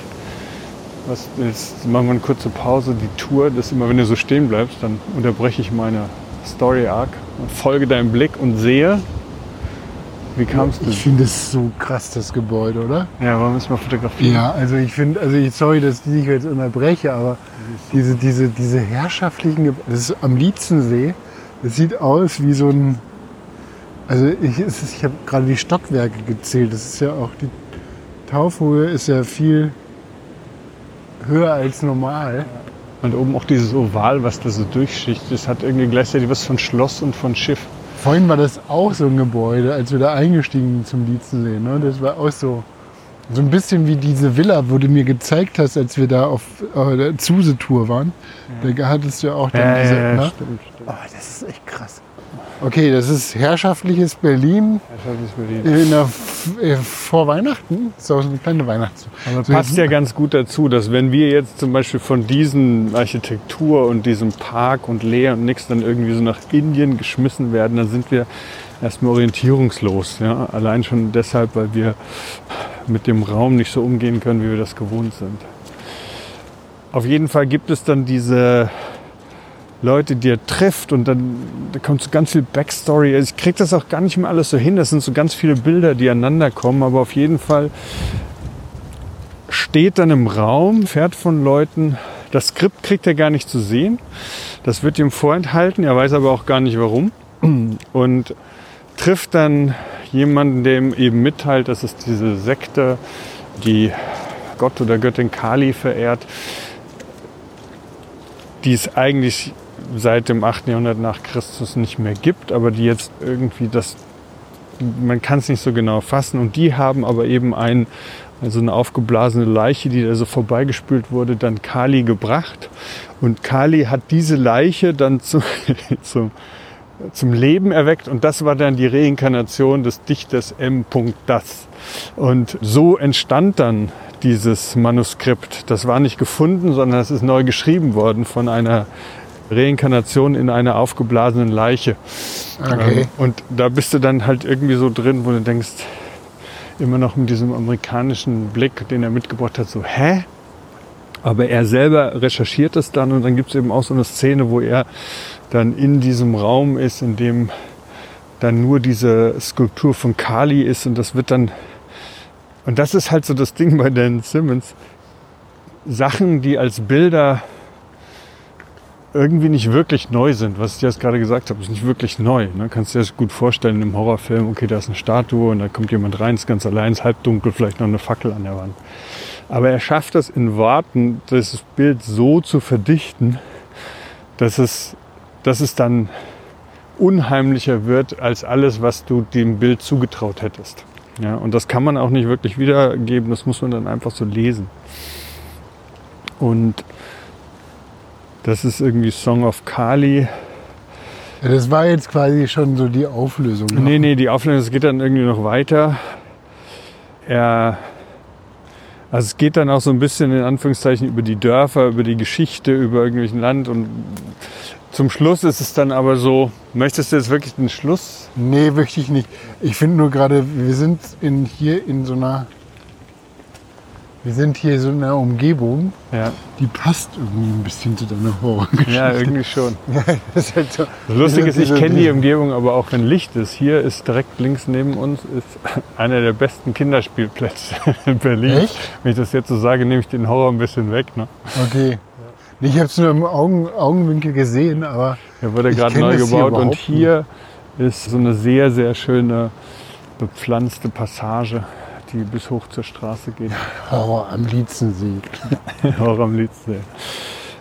Was, jetzt machen wir eine kurze Pause. Die Tour, das immer, wenn du so stehen bleibst, dann unterbreche ich meine Story Arc und folge deinem Blick und sehe, wie kamst du? Ich finde es so krass, das Gebäude, oder? Ja, wollen wir es mal fotografieren? Ja, also ich finde, also ich, sorry, dass ich dich jetzt unterbreche, aber diese, diese, diese herrschaftlichen Gebäude, das ist am Lietzensee, das sieht aus wie so ein, also ich, ist- ich habe gerade die Stockwerke gezählt, das ist ja auch, die Taufhöhe ist ja viel höher als normal. Und oben auch dieses Oval, was da so durchschichtet, das hat irgendwie gleichzeitig was von Schloss und von Schiff. Vorhin war das auch so ein Gebäude, als wir da eingestiegen zum Lietzensee. Ne? Das war auch so, so ein bisschen wie diese Villa, wo du mir gezeigt hast, als wir da auf äh, der Zuse-Tour waren. Da hattest du ja auch dann diese. ne? stimmt, stimmt. Oh, das ist echt krass. Okay, das ist herrschaftliches Berlin Ja, ist Berlin. in der, äh, vor Weihnachten. Das ist auch so eine kleine Weihnachts. Aber So passt ja ganz gut dazu, dass wenn wir jetzt zum Beispiel von diesen Architektur und diesem Park und Leer und nix dann irgendwie so nach Indien geschmissen werden, dann sind wir erstmal orientierungslos. Ja? Allein schon deshalb, weil wir mit dem Raum nicht so umgehen können, wie wir das gewohnt sind. Auf jeden Fall gibt es dann diese Leute, die er trifft und dann da kommt so ganz viel Backstory. Also ich kriege das auch gar nicht mehr alles so hin. Das sind so ganz viele Bilder, die aneinander kommen, aber auf jeden Fall steht dann im Raum, fährt von Leuten. Das Skript kriegt er gar nicht zu sehen. Das wird ihm vorenthalten. Er weiß aber auch gar nicht warum. Und trifft dann jemanden, der ihm eben mitteilt, dass es diese Sekte, die Gott oder Göttin Kali verehrt, die es eigentlich seit dem 8. Jahrhundert nach Christus nicht mehr gibt, aber die jetzt irgendwie das, man kann es nicht so genau fassen und die haben aber eben ein, also eine aufgeblasene Leiche, die da so vorbeigespült wurde, dann Kali gebracht und Kali hat diese Leiche dann zu, zum, zum Leben erweckt und das war dann die Reinkarnation des Dichters M. Das. Und so entstand dann dieses Manuskript. Das war nicht gefunden, sondern es ist neu geschrieben worden von einer Reinkarnation in einer aufgeblasenen Leiche. Okay. Ähm, Und da bist du dann halt irgendwie so drin, wo du denkst, immer noch mit diesem amerikanischen Blick, den er mitgebracht hat, so, hä? Aber er selber recherchiert es dann und dann gibt es eben auch so eine Szene, wo er dann in diesem Raum ist, in dem dann nur diese Skulptur von Kali ist und das wird dann, und das ist halt so das Ding bei Dan Simmons, Sachen, die als Bilder irgendwie nicht wirklich neu sind, was ich jetzt gerade gesagt habe, ist nicht wirklich neu. Ne? Kannst du dir das gut vorstellen im Horrorfilm, okay, da ist eine Statue und da kommt jemand rein, ist ganz allein, ist halbdunkel, vielleicht noch eine Fackel an der Wand. Aber er schafft es in Worten, das Bild so zu verdichten, dass es, dass es dann unheimlicher wird als alles, was du dem Bild zugetraut hättest. Ja, und das kann man auch nicht wirklich wiedergeben, das muss man dann einfach so lesen. Und das ist irgendwie Song of Kali. Ja, das war jetzt quasi schon so die Auflösung. ne? Nee, nee, die Auflösung, es geht dann irgendwie noch weiter. Er, also es geht dann auch so ein bisschen in Anführungszeichen über die Dörfer, über die Geschichte, über irgendwelchen Land und zum Schluss ist es dann aber so, möchtest du jetzt wirklich den Schluss? Nee, möchte ich nicht. Ich finde nur gerade, wir sind in, hier in so einer. Wir sind hier in so einer Umgebung, Ja, die passt irgendwie ein bisschen zu deiner Horrorgeschichte. ja irgendwie schon. das ist halt so. Das Lustige ist, ich kenne die diese- Umgebung, aber auch wenn Licht ist. Hier ist direkt links neben uns ist einer der besten Kinderspielplätze in Berlin. Echt? Wenn ich das jetzt so sage, nehme ich den Horror ein bisschen weg. Ne? Okay. Ich habe es nur im Augen, Augenwinkel gesehen, aber Der wurde gerade neu das hier gebaut und hier ist so eine sehr, sehr schöne bepflanzte Passage, die bis hoch zur Straße geht. Horror am Lietzensee. Horror am liebsten.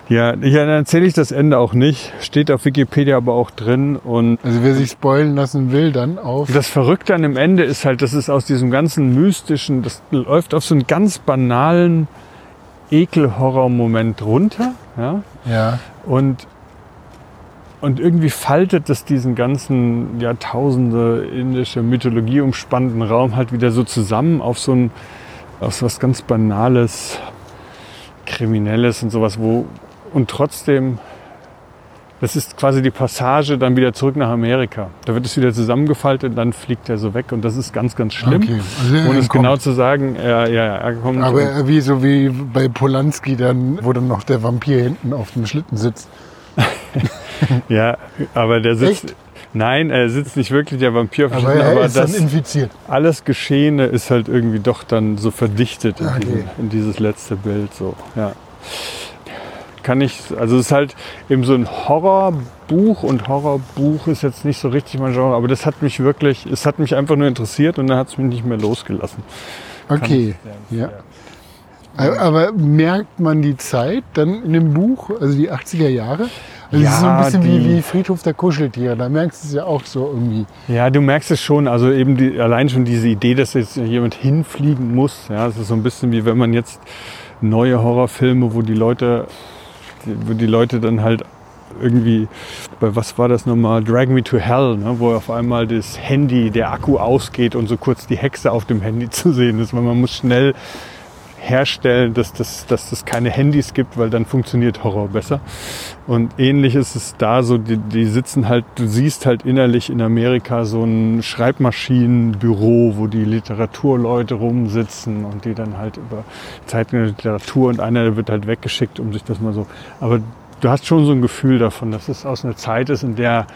Ja, ich, dann erzähle ich das Ende auch nicht. Steht auf Wikipedia aber auch drin. Und Also wer sich spoilen lassen will, dann auf. das Verrückte an dem Ende ist halt, das ist aus diesem ganzen mystischen, das läuft auf so einen ganz banalen Ekel-Horror-Moment runter. Ja? Ja. Und, und irgendwie faltet das diesen ganzen Jahrtausende indische Mythologie umspannenden Raum halt wieder so zusammen auf so ein, auf so was ganz Banales, Kriminelles und sowas, wo, und trotzdem, das ist quasi die Passage dann wieder zurück nach Amerika. Da wird es wieder zusammengefaltet, dann fliegt er so weg und das ist ganz, ganz schlimm. Okay. Also Ohne es entkommt. genau zu sagen, er, ja, er kommt. Aber wie so wie bei Polanski dann, wo dann noch der Vampir hinten auf dem Schlitten sitzt. Ja, aber der sitzt. Echt? Nein, er sitzt nicht wirklich der Vampir auf dem Aber Schlitten, er aber ist das dann infiziert. alles Geschehene ist halt irgendwie doch dann so verdichtet in, Okay. diesen, in dieses letzte Bild. So, ja. Kann ich, also es ist halt eben so ein Horrorbuch und Horrorbuch ist jetzt nicht so richtig mein Genre, aber das hat mich wirklich, es hat mich einfach nur interessiert und dann hat es mich nicht mehr losgelassen. Okay. Ja. empfehlen. Aber merkt man die Zeit dann in dem Buch, also die 80er Jahre? Also es ist so ein Ja, bisschen die- wie, wie Friedhof der Kuscheltiere. Da merkst du es ja auch so irgendwie. Ja, du merkst es schon, also eben die, allein schon diese Idee, dass jetzt jemand hinfliegen muss. Ja, es ist so ein bisschen wie wenn man jetzt neue Horrorfilme, wo die Leute, wo die Leute dann halt irgendwie, bei was war das nochmal, Drag Me to Hell, ne, wo auf einmal das Handy, der Akku ausgeht und so kurz die Hexe auf dem Handy zu sehen ist, weil man muss schnell herstellen, dass das, dass das keine Handys gibt, weil dann funktioniert Horror besser. Und ähnlich ist es da so, die, die sitzen halt, du siehst halt innerlich in Amerika so ein Schreibmaschinenbüro, wo die Literaturleute rumsitzen und die dann halt über der Literatur und einer wird halt weggeschickt, um sich das mal so. Aber du hast schon so ein Gefühl davon, dass es aus einer Zeit ist, in der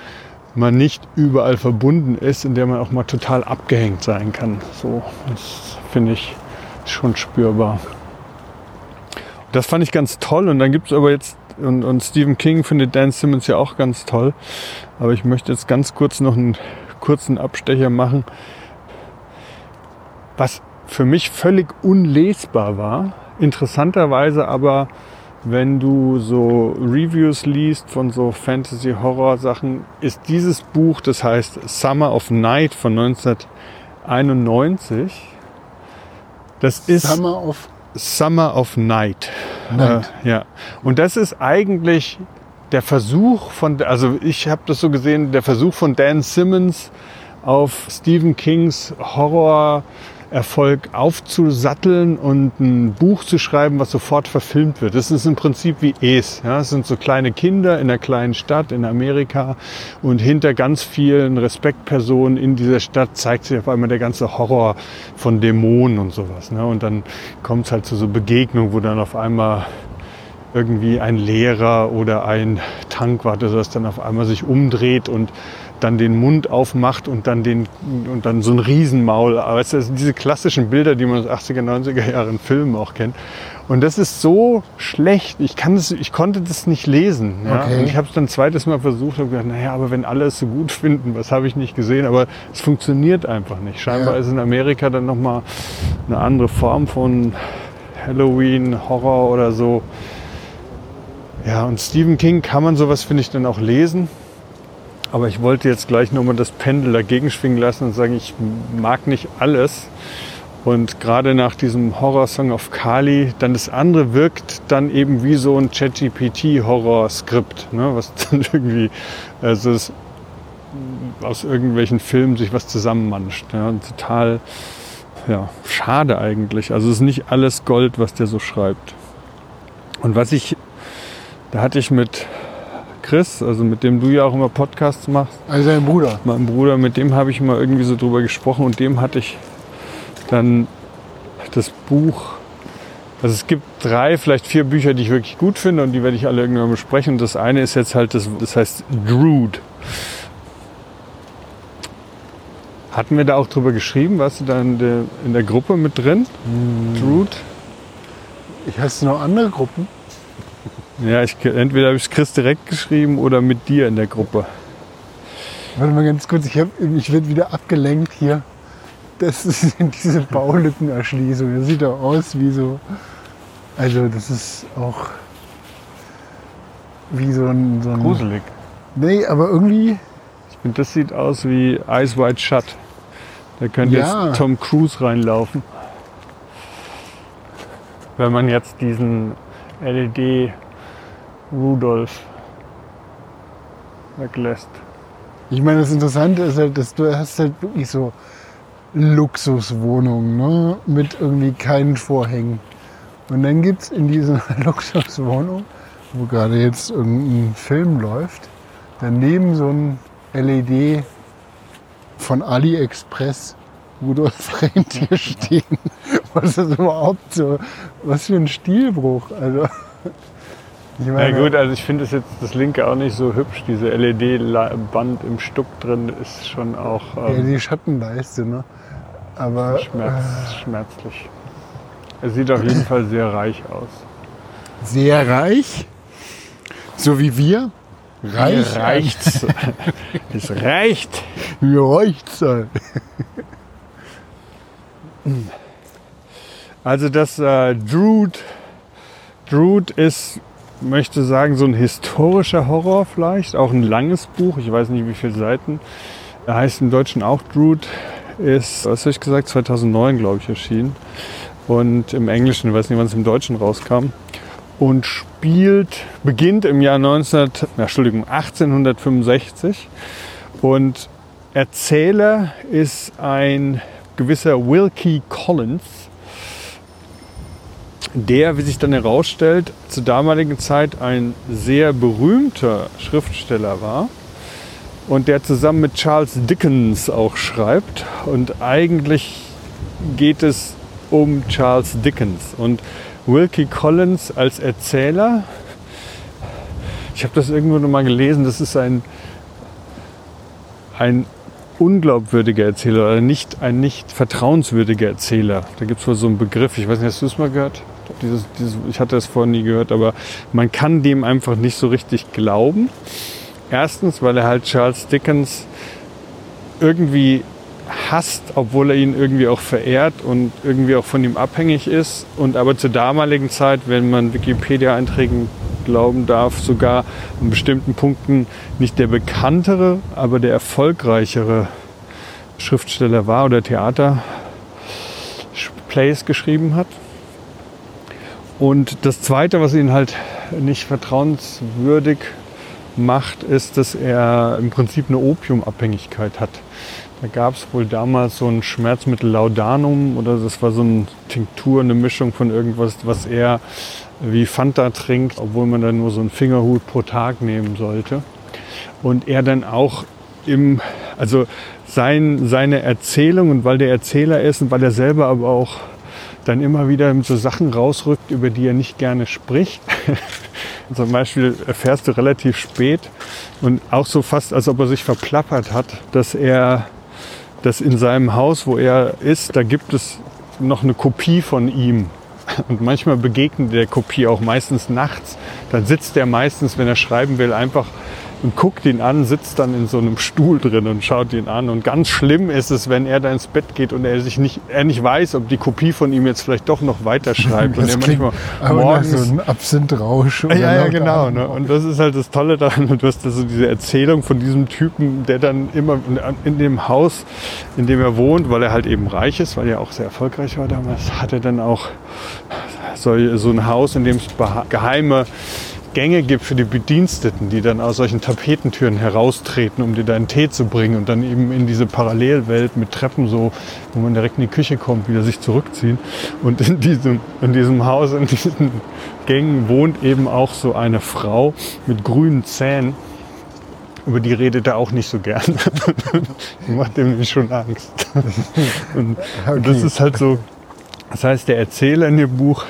man nicht überall verbunden ist, in der man auch mal total abgehängt sein kann. So, das finde ich schon spürbar. Das fand ich ganz toll und dann gibt es aber jetzt, und, und Stephen King findet Dan Simmons ja auch ganz toll, aber ich möchte jetzt ganz kurz noch einen kurzen Abstecher machen, was für mich völlig unlesbar war, interessanterweise aber, wenn du so Reviews liest von so Fantasy-Horror-Sachen, ist dieses Buch, das heißt Summer of Night von 1991, das ist Summer of Summer of Night. Night. Äh, ja. Und das ist eigentlich der Versuch von, also ich habe das so gesehen, der Versuch von Dan Simmons auf Stephen Kings Horrorerfolg aufzusatteln und ein Buch zu schreiben, was sofort verfilmt wird. Das ist im Prinzip wie Es. Ja? Es sind so kleine Kinder in einer kleinen Stadt in Amerika und hinter ganz vielen Respektpersonen in dieser Stadt zeigt sich auf einmal der ganze Horror von Dämonen und sowas. Ne? Und dann kommt es halt zu so Begegnungen, wo dann auf einmal irgendwie ein Lehrer oder ein Tankwart oder sowas dann auf einmal sich umdreht und dann den Mund aufmacht und dann den und dann so ein Riesenmaul. Aber es sind diese klassischen Bilder, die man aus 80er, 90er Jahren Filmen auch kennt. Und das ist so schlecht. Ich kann das, ich konnte das nicht lesen. Ja? Okay. Und ich habe es dann ein zweites Mal versucht und gedacht, naja, aber wenn alle es so gut finden, was habe ich nicht gesehen? Aber es funktioniert einfach nicht. Scheinbar Ja. ist in Amerika dann nochmal eine andere Form von Halloween, Horror oder so. Ja, und Stephen King kann man sowas, finde ich, dann auch lesen. Aber ich wollte jetzt gleich nochmal das Pendel dagegen schwingen lassen und sagen, ich mag nicht alles. Und gerade nach diesem Horror-Song of Kali, dann das andere wirkt dann eben wie so ein ChatGPT-Horror-Skript, ne, was dann irgendwie, also es aus irgendwelchen Filmen sich was zusammenmanscht. Ja, total ja, schade eigentlich. Also es ist nicht alles Gold, was der so schreibt. Und was ich, da hatte ich mit Chris, also mit dem du ja auch immer Podcasts machst. Also dein Bruder. Mein Bruder, mit dem habe ich mal irgendwie so drüber gesprochen und dem hatte ich dann das Buch. Also es gibt drei, vielleicht vier Bücher, die ich wirklich gut finde und die werde ich alle irgendwann besprechen. Und das eine ist jetzt halt das, das heißt Drude. Hatten wir da auch drüber geschrieben? Warst du da in der, in der Gruppe mit drin? Hm. Drude? Ich du noch andere Gruppen? Ja, ich, entweder habe ich es Chris direkt geschrieben oder mit dir in der Gruppe. Warte mal ganz kurz, ich, hab, ich werde wieder abgelenkt hier. Das sind diese Baulückenerschließung. Das sieht doch aus wie so. Also, das ist auch wie so ein. So ein Gruselig. Nee, aber irgendwie. Und das sieht aus wie Eyes Wide Shut. Da könnte Ja. jetzt Tom Cruise reinlaufen. Wenn man jetzt diesen LED Rudolph weglässt. Ich meine, das Interessante ist halt, dass du hast halt wirklich so Luxuswohnungen, ne? Mit irgendwie keinen Vorhängen. Und dann gibt es in dieser Luxuswohnung, wo gerade jetzt irgendein Film läuft, daneben so ein LED von AliExpress Rudolf Rentier stehen. Was ist überhaupt so? Was für ein Stilbruch. Also, Na meine, gut, also ich finde es jetzt das linke auch nicht so hübsch. Diese LED-Band im Stuck drin ist schon auch ja, ähm, die Schattenleiste, ne? Aber schmerz, schmerzlich. Es sieht auf jeden Fall sehr reich aus. sehr reich, so wie wir. Reich, Mir reicht's. es reicht. Mir reicht's. halt. Also das äh, Drude, Drude ist, möchte sagen, so ein historischer Horror vielleicht, auch ein langes Buch, ich weiß nicht wie viele Seiten. Er heißt im Deutschen auch Drude, ist, was habe ich gesagt, 2009 glaube ich erschienen. Und im Englischen, ich weiß nicht wann es im Deutschen rauskam. Und spielt, beginnt im Jahr 19, ja, Entschuldigung, 1865. Und Erzähler ist ein gewisser Wilkie Collins, der, wie sich dann herausstellt, zur damaligen Zeit ein sehr berühmter Schriftsteller war und der zusammen mit Charles Dickens auch schreibt. Und eigentlich geht es um Charles Dickens und Wilkie Collins als Erzähler. Ich habe das irgendwo noch mal gelesen, das ist ein, ein unglaubwürdiger Erzähler oder nicht, ein nicht vertrauenswürdiger Erzähler. Da gibt es wohl so einen Begriff, ich weiß nicht, hast du es mal gehört? Dieses, dieses, ich hatte das vorher nie gehört, aber man kann dem einfach nicht so richtig glauben. Erstens, weil er halt Charles Dickens irgendwie hasst, obwohl er ihn irgendwie auch verehrt und irgendwie auch von ihm abhängig ist. Und aber zur damaligen Zeit, wenn man Wikipedia-Einträgen glauben darf, sogar an bestimmten Punkten nicht der bekanntere, aber der erfolgreichere Schriftsteller war oder Theaterplays geschrieben hat. Und das Zweite, was ihn halt nicht vertrauenswürdig macht, ist, dass er im Prinzip eine Opiumabhängigkeit hat. Da gab es wohl damals so ein Schmerzmittel Laudanum oder das war so eine Tinktur, eine Mischung von irgendwas, was er wie Fanta trinkt, obwohl man dann nur so einen Fingerhut pro Tag nehmen sollte. Und er dann auch im, also sein, seine Erzählung und weil der Erzähler ist und weil er selber aber auch dann immer wieder so Sachen rausrückt, über die er nicht gerne spricht. Zum Beispiel erfährst du relativ spät und auch so fast, als ob er sich verplappert hat, dass er, dass in seinem Haus, wo er ist, da gibt es noch eine Kopie von ihm. Und manchmal begegnet der Kopie auch meistens nachts. Dann sitzt er meistens, wenn er schreiben will, einfach und guckt ihn an, sitzt dann in so einem Stuhl drin und schaut ihn an. Und ganz schlimm ist es, wenn er da ins Bett geht und er sich nicht, er nicht weiß, ob die Kopie von ihm jetzt vielleicht doch noch weiterschreibt. Das und er manchmal morgens so ein Absintrausch. oder ja, ja, genau. Ne? Und das ist halt das Tolle daran. Und du hast also diese Erzählung von diesem Typen, der dann immer in dem Haus, in dem er wohnt, weil er halt eben reich ist, weil er auch sehr erfolgreich war damals, hat er dann auch so, so ein Haus, in dem es geheime Gänge gibt für die Bediensteten, die dann aus solchen Tapetentüren heraustreten, um dir deinen Tee zu bringen und dann eben in diese Parallelwelt mit Treppen so, wo man direkt in die Küche kommt, wieder sich zurückziehen. Und in diesem, in diesem Haus, in diesen Gängen wohnt eben auch so eine Frau mit grünen Zähnen. Über die redet er auch nicht so gern. macht ihm nämlich schon Angst. Und, und das Okay. ist halt so, das heißt, der Erzähler in dem Buch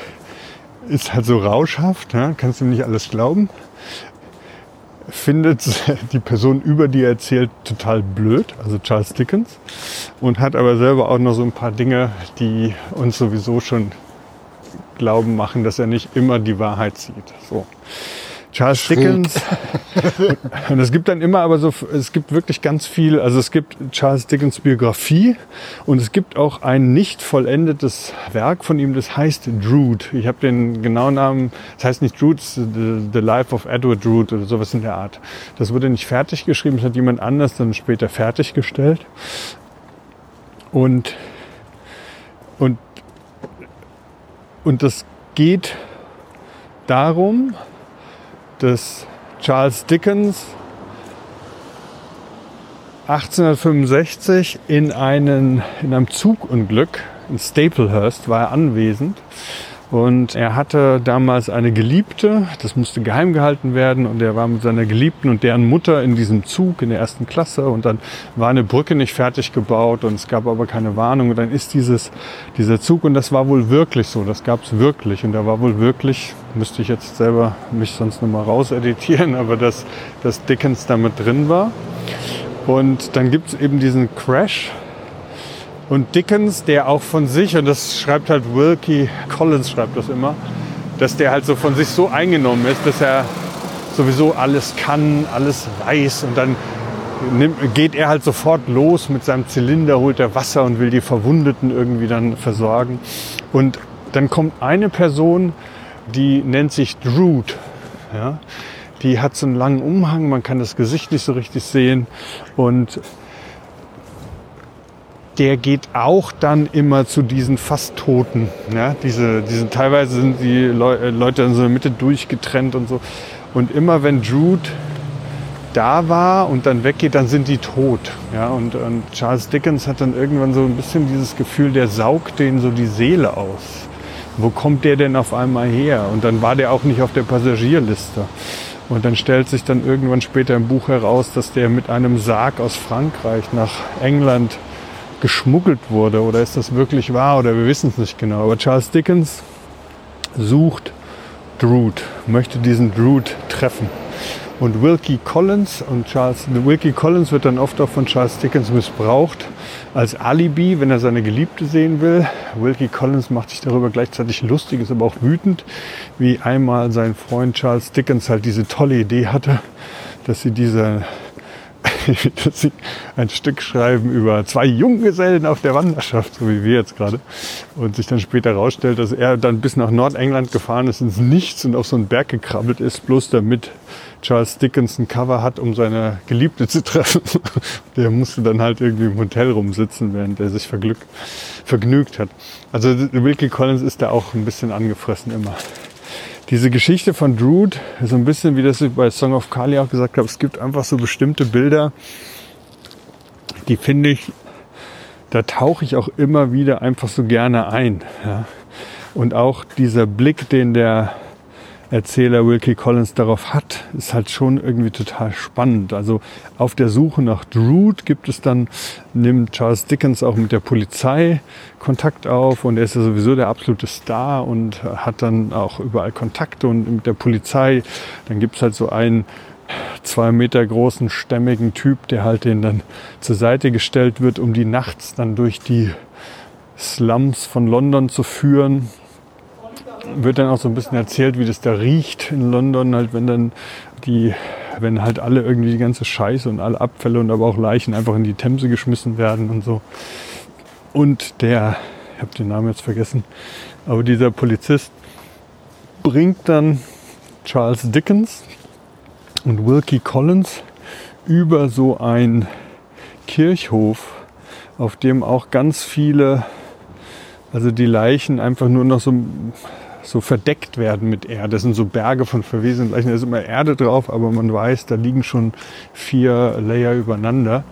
ist halt so rauschhaft, ja, kannst ihm nicht alles glauben. Findet die Person, über die er erzählt, total blöd, also Charles Dickens. Und hat aber selber auch noch so ein paar Dinge, die uns sowieso schon glauben machen, dass er nicht immer die Wahrheit sieht. So. Charles Schräg. Dickens. Und es gibt dann immer aber so, es gibt wirklich ganz viel, also es gibt Charles Dickens Biografie und es gibt auch ein nicht vollendetes Werk von ihm, das heißt Drood. Ich habe den genauen Namen, das heißt nicht Drood, the, the Life of Edward Drood oder sowas in der Art. Das wurde nicht fertig geschrieben, das hat jemand anders dann später fertiggestellt. Und, und, und das geht darum, dass Charles Dickens 1865 in, einen, in einem Zugunglück in Staplehurst war er anwesend und er hatte damals eine Geliebte, das musste geheim gehalten werden. Und er war mit seiner Geliebten und deren Mutter in diesem Zug in der ersten Klasse. Und dann war eine Brücke nicht fertig gebaut und es gab aber keine Warnung. Und dann ist dieses, dieser Zug und das war wohl wirklich so, das gab es wirklich. Und da war wohl wirklich, müsste ich jetzt selber mich sonst nochmal rauseditieren, aber dass, dass Dickens da mit drin war. Und dann gibt es eben diesen Crash und Dickens, der auch von sich, und das schreibt halt Wilkie Collins, schreibt das immer, dass der halt so von sich so eingenommen ist, dass er sowieso alles kann, alles weiß und dann nimmt, geht er halt sofort los mit seinem Zylinder, holt er Wasser und will die Verwundeten irgendwie dann versorgen. Und dann kommt eine Person, die nennt sich Drood. Ja? Die hat so einen langen Umhang, man kann das Gesicht nicht so richtig sehen und der geht auch dann immer zu diesen fast Toten. Ja, diese, diese, teilweise sind die Leu äh, Leute in so der Mitte durchgetrennt und so. Und immer wenn Jude da war und dann weggeht, dann sind die tot. Ja, und, und Charles Dickens hat dann irgendwann so ein bisschen dieses Gefühl, der saugt denen so die Seele aus. Wo kommt der denn auf einmal her? Und dann war der auch nicht auf der Passagierliste. Und dann stellt sich dann irgendwann später im Buch heraus, dass der mit einem Sarg aus Frankreich nach England geschmuggelt wurde oder ist das wirklich wahr oder wir wissen es nicht genau. Aber Charles Dickens sucht Drood, möchte diesen Drood treffen. Und Wilkie Collins und Charles, Wilkie Collins wird dann oft auch von Charles Dickens missbraucht als Alibi, wenn er seine Geliebte sehen will. Wilkie Collins macht sich darüber gleichzeitig lustig, ist aber auch wütend, wie einmal sein Freund Charles Dickens halt diese tolle Idee hatte, dass sie diese dass sie ein Stück schreiben über zwei Junggesellen auf der Wanderschaft, so wie wir jetzt gerade. Und sich dann später herausstellt, dass er dann bis nach Nordengland gefahren ist ins Nichts und auf so einen Berg gekrabbelt ist, bloß damit Charles Dickens ein Cover hat, um seine Geliebte zu treffen. Der musste dann halt irgendwie im Hotel rumsitzen, während er sich vergnügt hat. Also Wilkie Collins ist da auch ein bisschen angefressen immer diese Geschichte von Drood, so ein bisschen wie das ich bei Song of Kali auch gesagt habe, es gibt einfach so bestimmte Bilder, die finde ich, da tauche ich auch immer wieder einfach so gerne ein. Ja. Und auch dieser Blick, den der Erzähler Wilkie Collins darauf hat, ist halt schon irgendwie total spannend. Also auf der Suche nach Drood gibt es dann, nimmt Charles Dickens auch mit der Polizei Kontakt auf und er ist ja sowieso der absolute Star und hat dann auch überall Kontakte und mit der Polizei, dann gibt es halt so einen zwei Meter großen, stämmigen Typ, der halt den dann zur Seite gestellt wird, um die nachts dann durch die Slums von London zu führen wird dann auch so ein bisschen erzählt, wie das da riecht in London, halt wenn dann die wenn halt alle irgendwie die ganze Scheiße und alle Abfälle und aber auch Leichen einfach in die Themse geschmissen werden und so. Und der, ich habe den Namen jetzt vergessen, aber dieser Polizist bringt dann Charles Dickens und Wilkie Collins über so ein Kirchhof, auf dem auch ganz viele, also die Leichen einfach nur noch so, so verdeckt werden mit Erde. Das sind so Berge von verwesenen Leichen, da ist immer Erde drauf, aber man weiß, da liegen schon vier Layer übereinander.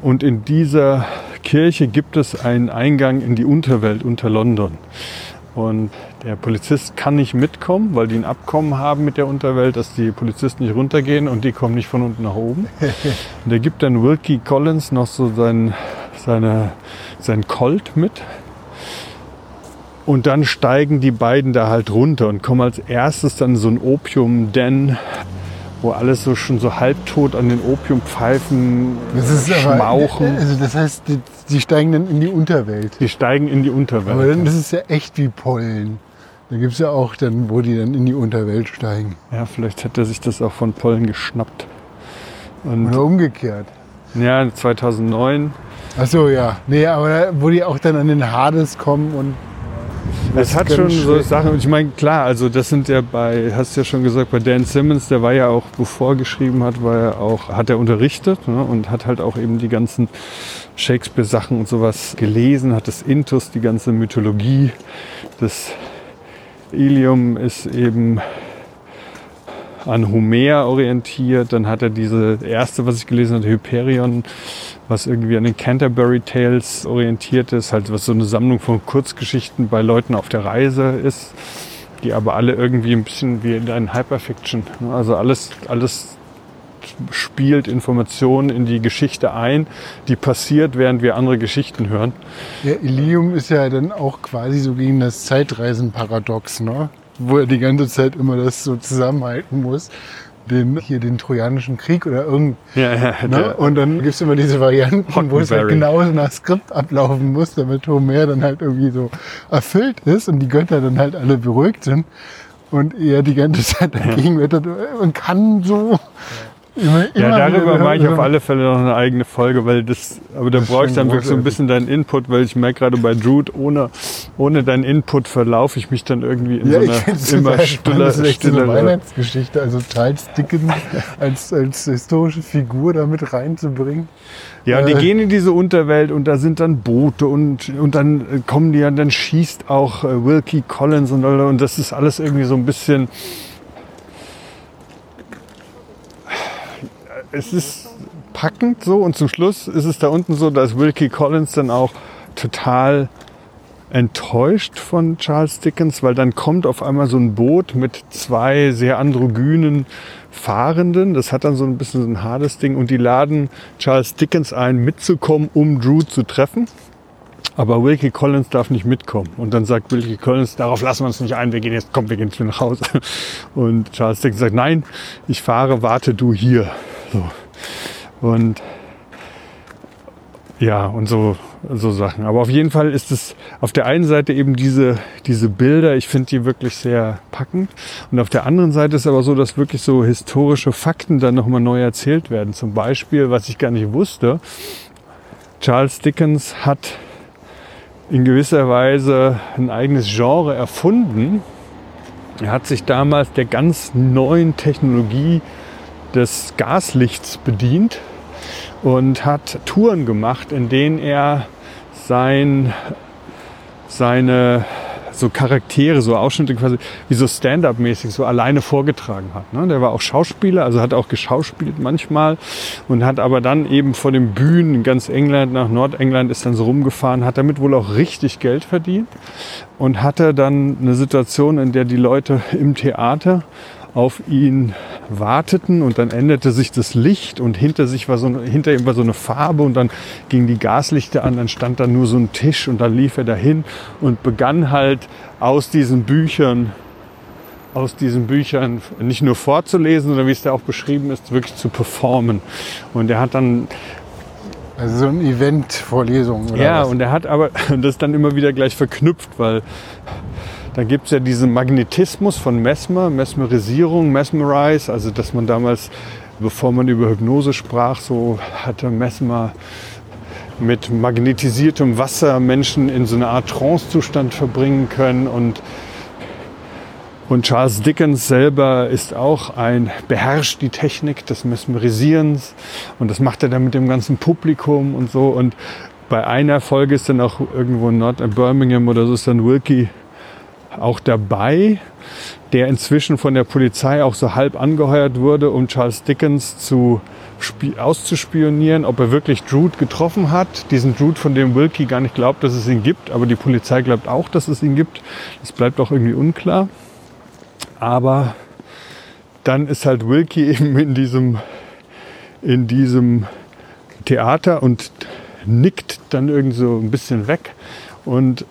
Und in dieser Kirche gibt es einen Eingang in die Unterwelt unter London. Und der Polizist kann nicht mitkommen, weil die ein Abkommen haben mit der Unterwelt, dass die Polizisten nicht runtergehen und die kommen nicht von unten nach oben. Und der gibt dann Wilkie Collins noch so sein, seine, sein Colt mit. Und dann steigen die beiden da halt runter und kommen als erstes dann so ein Opium-Den wo alles so schon so halbtot an den Opiumpfeifen Das ist schmauchen. aber, also das heißt, die, die steigen dann in die Unterwelt. die steigen in die Unterwelt. Aber dann ist es ja echt wie Pollen. Da gibt es ja auch dann, wo die dann in die Unterwelt steigen. ja, vielleicht hätte er sich das auch von Pollen geschnappt. Und Oder umgekehrt. ja, 2009. Ach so, ja. Nee, aber wo die auch dann an den Hades kommen und Es hat schon so. Sachen, ich meine, klar, also das sind ja bei, hast du ja schon gesagt, bei Dan Simmons, der war ja auch, bevor er geschrieben hat, war er auch, hat er unterrichtet ne, und hat halt auch eben die ganzen Shakespeare-Sachen und sowas gelesen, hat das Intus, die ganze Mythologie. Das Ilium ist eben an Homer orientiert. Dann hat er diese erste, was ich gelesen habe, Hyperion, was irgendwie an den Canterbury Tales orientiert ist, halt was so eine Sammlung von Kurzgeschichten bei Leuten auf der Reise ist, die aber alle irgendwie ein bisschen wie in einem Hyperfiction. ne? Also alles, alles spielt Informationen in die Geschichte ein, die passiert, während wir andere Geschichten hören. ja, Ilium ist ja dann auch quasi so gegen das Zeitreisenparadox, ne? Wo er die ganze Zeit immer das so zusammenhalten muss. Den, hier den Trojanischen Krieg oder irgend. Ja, ja, Ne? Und dann gibt es immer diese Varianten, wo es halt Hockenberry. genau nach Skript ablaufen muss, damit Homer dann halt irgendwie so erfüllt ist und die Götter dann halt alle beruhigt sind. Und er die ganze Zeit dagegen wettert und kann so. Immer, Ja, immer darüber mache ich auf alle Fälle noch eine eigene Folge, weil das, aber da brauche ich dann wirklich so ein bisschen deinen Input, weil ich merke gerade bei Jude, ohne, ohne deinen Input verlaufe ich mich dann irgendwie in Ja, so ich einer finde es immer stiller, stillere. Weihnachtsgeschichte. Also Charles Dickens als, als historische Figur da mit reinzubringen. Ja, und die Äh. gehen in diese Unterwelt und da sind dann Boote und, und dann äh, kommen die und dann schießt auch äh, Wilkie Collins und, und das ist alles irgendwie so ein bisschen. Es ist packend so und zum Schluss ist es da unten so, dass Wilkie Collins dann auch total enttäuscht von Charles Dickens, weil dann kommt auf einmal so ein Boot mit zwei sehr androgynen Fahrenden. Das hat dann so ein bisschen so ein hartes Ding und die laden Charles Dickens ein, mitzukommen, um Drew zu treffen. Aber Wilkie Collins darf nicht mitkommen. Und dann sagt Wilkie Collins, darauf lassen wir uns nicht ein, wir gehen jetzt, komm, wir gehen jetzt nach Hause. Und Charles Dickens sagt, nein, ich fahre, warte du hier. So. Und ja, und so, so Sachen. Aber auf jeden Fall ist es auf der einen Seite eben diese, diese Bilder, ich finde die wirklich sehr packend. Und auf der anderen Seite ist aber so, dass wirklich so historische Fakten dann nochmal neu erzählt werden. Zum Beispiel, was ich gar nicht wusste, Charles Dickens hat in gewisser Weise ein eigenes Genre erfunden. Er hat sich damals der ganz neuen Technologie des Gaslichts bedient und hat Touren gemacht, in denen er sein, seine so Charaktere, so Ausschnitte quasi wie so Stand-up-mäßig so alleine vorgetragen hat. Ne? Der war auch Schauspieler, also hat auch geschauspielt manchmal und hat aber dann eben vor den Bühnen in ganz England nach Nordengland ist dann so rumgefahren, hat damit wohl auch richtig Geld verdient und hatte dann eine Situation, in der die Leute im Theater auf ihn warteten und dann änderte sich das Licht und hinter sich war so eine, hinter ihm war so eine Farbe und dann gingen die Gaslichter an, dann stand da nur so ein Tisch und dann lief er dahin und begann halt aus diesen Büchern aus diesen Büchern nicht nur vorzulesen, sondern wie es da auch beschrieben ist, wirklich zu performen. Und er hat dann Also so ein Event-Vorlesung oder ja, was? und er hat aber das dann immer wieder gleich verknüpft, weil da gibt es ja diesen Magnetismus von Mesmer, Mesmerisierung, Mesmerize, also dass man damals Bevor man über Hypnose sprach, so hatte Mesmer mit magnetisiertem Wasser Menschen in so eine Art Trancezustand verbringen können und und Charles Dickens selber ist auch ein, beherrscht die Technik des Mesmerisierens und das macht er dann mit dem ganzen Publikum und so. Und bei einer Folge ist dann auch irgendwo in Nord in Birmingham oder so ist dann Wilkie auch dabei, der inzwischen von der Polizei auch so halb angeheuert wurde, um Charles Dickens zu auszuspionieren, ob er wirklich Drood getroffen hat. Diesen Drood, von dem Wilkie gar nicht glaubt, dass es ihn gibt, aber die Polizei glaubt auch, dass es ihn gibt. Das bleibt auch irgendwie unklar. Aber dann ist halt Wilkie eben in diesem, in diesem Theater und nickt dann irgendwie so ein bisschen weg und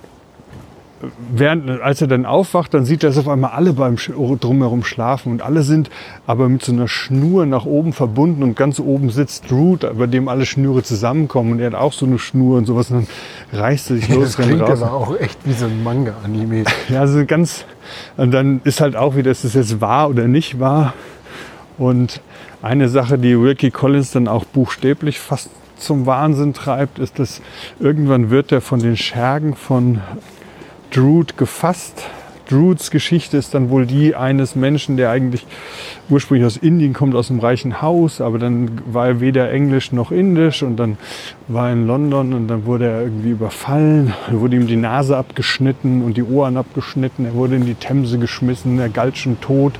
während, als er dann aufwacht, dann sieht er, dass auf einmal alle beim drumherum schlafen und alle sind aber mit so einer Schnur nach oben verbunden und ganz oben sitzt Root, bei dem alle Schnüre zusammenkommen und er hat auch so eine Schnur und sowas und dann reißt er sich los. Das klingt raus. aber auch echt wie so ein Manga-Anime. Ja, also ganz, und dann ist halt auch wieder, ist das jetzt wahr oder nicht wahr und eine Sache, die Wilkie Collins dann auch buchstäblich fast zum Wahnsinn treibt, ist, dass irgendwann wird er von den Schergen von Drood gefasst. Droods Geschichte ist dann wohl die eines Menschen, der eigentlich ursprünglich aus Indien kommt, aus einem reichen Haus, aber dann war er weder Englisch noch Indisch und dann war er in London und dann wurde er irgendwie überfallen, dann wurde ihm die Nase abgeschnitten und die Ohren abgeschnitten, er wurde in die Themse geschmissen, er galt schon tot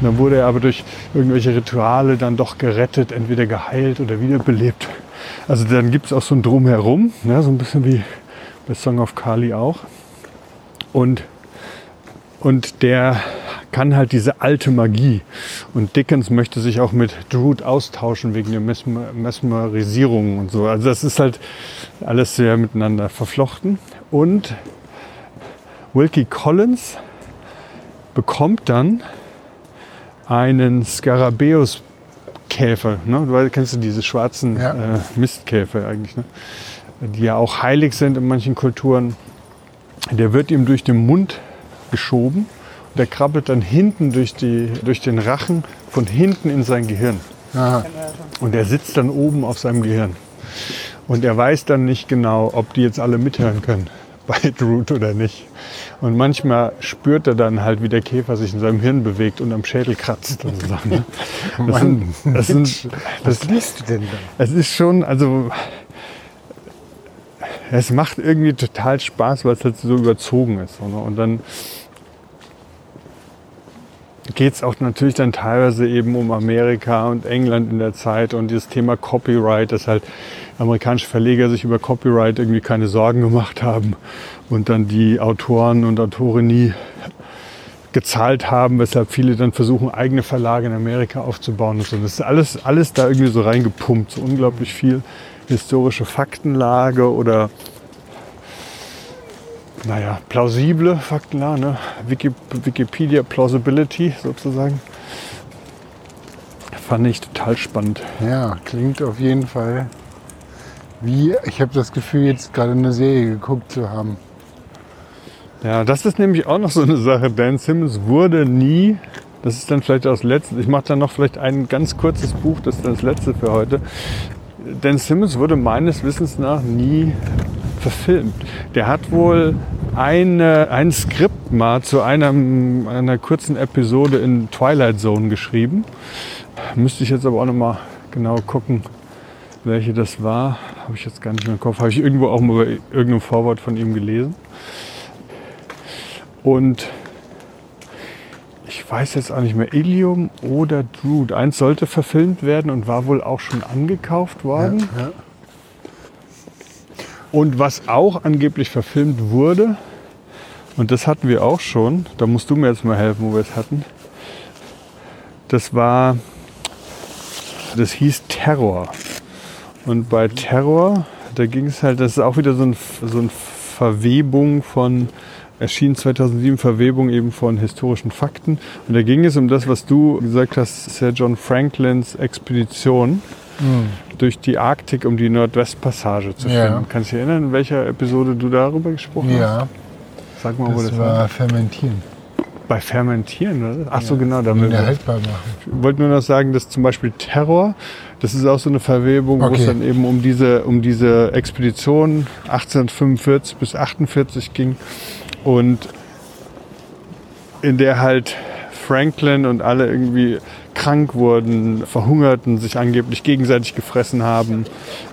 und dann wurde er aber durch irgendwelche Rituale dann doch gerettet, entweder geheilt oder wiederbelebt. Also dann gibt es auch so ein Drumherum, ne, so ein bisschen wie bei Song of Kali auch. Und, und der kann halt diese alte Magie. Und Dickens möchte sich auch mit Drood austauschen wegen der Mesmer Mesmerisierung und so. Also das ist halt alles sehr miteinander verflochten. Und Wilkie Collins bekommt dann einen Skarabäus Käfer, ne? du kennst du diese schwarzen ja. äh, Mistkäfer eigentlich, ne? die ja auch heilig sind in manchen Kulturen der wird ihm durch den Mund geschoben. Der krabbelt dann hinten durch, die, durch den Rachen von hinten in sein Gehirn. Aha. Und er sitzt dann oben auf seinem Gehirn. Und er weiß dann nicht genau, ob die jetzt alle mithören können bei Droot oder nicht. Und manchmal spürt er dann halt, wie der Käfer sich in seinem Hirn bewegt und am Schädel kratzt und so Sachen. Ne? Das, sind, das, sind, das, Was liest du denn da? Es ist schon, also es macht irgendwie total Spaß, weil es halt so überzogen ist. Ne? Und dann geht es auch natürlich dann teilweise eben um Amerika und England in der Zeit und dieses Thema Copyright, dass halt amerikanische Verleger sich über Copyright irgendwie keine Sorgen gemacht haben und dann die Autoren und Autorinnen nie gezahlt haben, weshalb viele dann versuchen, eigene Verlage in Amerika aufzubauen und so. Das ist alles, alles da irgendwie so reingepumpt, so unglaublich viel historische Faktenlage oder naja, plausible Faktenlage, ne? Wikipedia Plausibility sozusagen. Fand ich total spannend. Ja, klingt auf jeden Fall wie, ich habe das Gefühl, jetzt gerade eine Serie geguckt zu haben. Ja, das ist nämlich auch noch so eine Sache. Dan Simmons wurde nie, das ist dann vielleicht das letzte, ich mache dann noch vielleicht ein ganz kurzes Buch, das ist dann das letzte für heute. Dan Simmons wurde meines Wissens nach nie verfilmt. Der hat wohl eine, ein Skript mal zu einem, einer kurzen Episode in Twilight Zone geschrieben. Müsste ich jetzt aber auch noch mal genau gucken, welche das war. Habe ich jetzt gar nicht mehr im Kopf. Habe ich irgendwo auch mal bei irgendeinem Vorwort von ihm gelesen. Und ich weiß jetzt auch nicht mehr, Ilium oder Drood. Eins sollte verfilmt werden und war wohl auch schon angekauft worden. Ja, ja. Und was auch angeblich verfilmt wurde, und das hatten wir auch schon, da musst du mir jetzt mal helfen, wo wir es hatten. Das war, das hieß Terror. Und bei Terror, da ging es halt, das ist auch wieder so, ein, so eine Verwebung von erschien 2007 Verwebung eben von historischen Fakten. Und da ging es um das, was du gesagt hast, Sir John Franklins Expedition mhm. durch die Arktik, um die Nordwestpassage zu finden. Ja. Kannst du dich erinnern, in welcher Episode du darüber gesprochen ja. hast? Sag mal, das wo das war. war. Fermentieren. Bei Fermentieren, oder? Ach so, genau. Damit ja, haltbar machen. ich wollte nur noch sagen, dass zum Beispiel Terror, das ist auch so eine Verwebung, wo Okay. es dann eben um diese, um diese Expedition 1845 bis 48 ging und in der halt Franklin und alle irgendwie krank wurden, verhungerten, sich angeblich gegenseitig gefressen haben.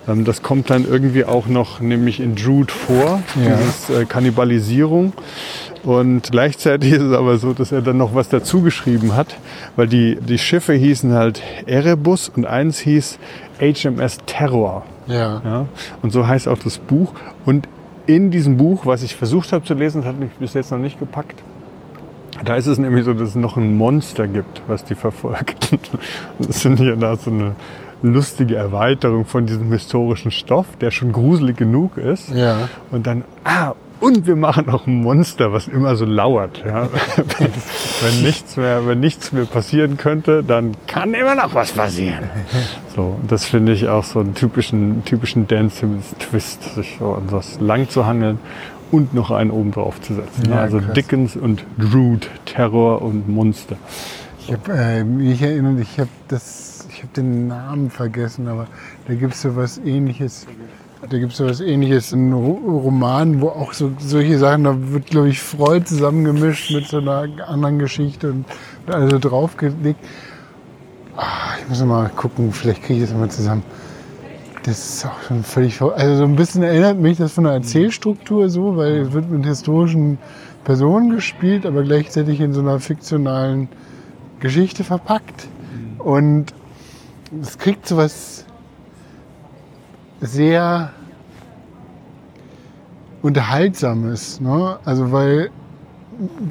Ähm, Das kommt dann irgendwie auch noch nämlich in Jude vor, Ja. dieses äh, Kannibalisierung. Und gleichzeitig ist es aber so, dass er dann noch was dazu geschrieben hat, weil die, die Schiffe hießen halt Erebus und eins hieß HMS Terror. Ja. Ja? Und so heißt auch das Buch. Und in diesem Buch, was ich versucht habe zu lesen, das hat mich bis jetzt noch nicht gepackt. Da ist es nämlich so, dass es noch ein Monster gibt, was die verfolgt. Das finde ich da so eine lustige Erweiterung von diesem historischen Stoff, der schon gruselig genug ist. Ja. Und dann, ah, und wir machen noch ein Monster, was immer so lauert. Ja? wenn, wenn, nichts mehr, wenn nichts mehr passieren könnte, dann kann immer noch was passieren. So, das finde ich auch so einen typischen, typischen Dan Simmons Twist, sich so an was lang zu hangeln und noch einen oben drauf zu setzen. Ja, also krass. Dickens und Drood, Terror und Monster. Ich habe äh, mich erinnert, ich habe das, ich habe den Namen vergessen, aber da gibt es so was ähnliches. Da gibt es so was ähnliches, ein Ro- Roman, wo auch so solche Sachen, da wird, glaube ich, Freud zusammengemischt mit so einer anderen Geschichte und also draufgelegt. Ah, ich muss mal gucken, vielleicht kriege ich das mal zusammen. Das ist auch schon völlig Also so ein bisschen erinnert mich das von der Erzählstruktur so, weil es wird mit historischen Personen gespielt, aber gleichzeitig in so einer fiktionalen Geschichte verpackt. Und es kriegt so was sehr Unterhaltsames. Ne? Also weil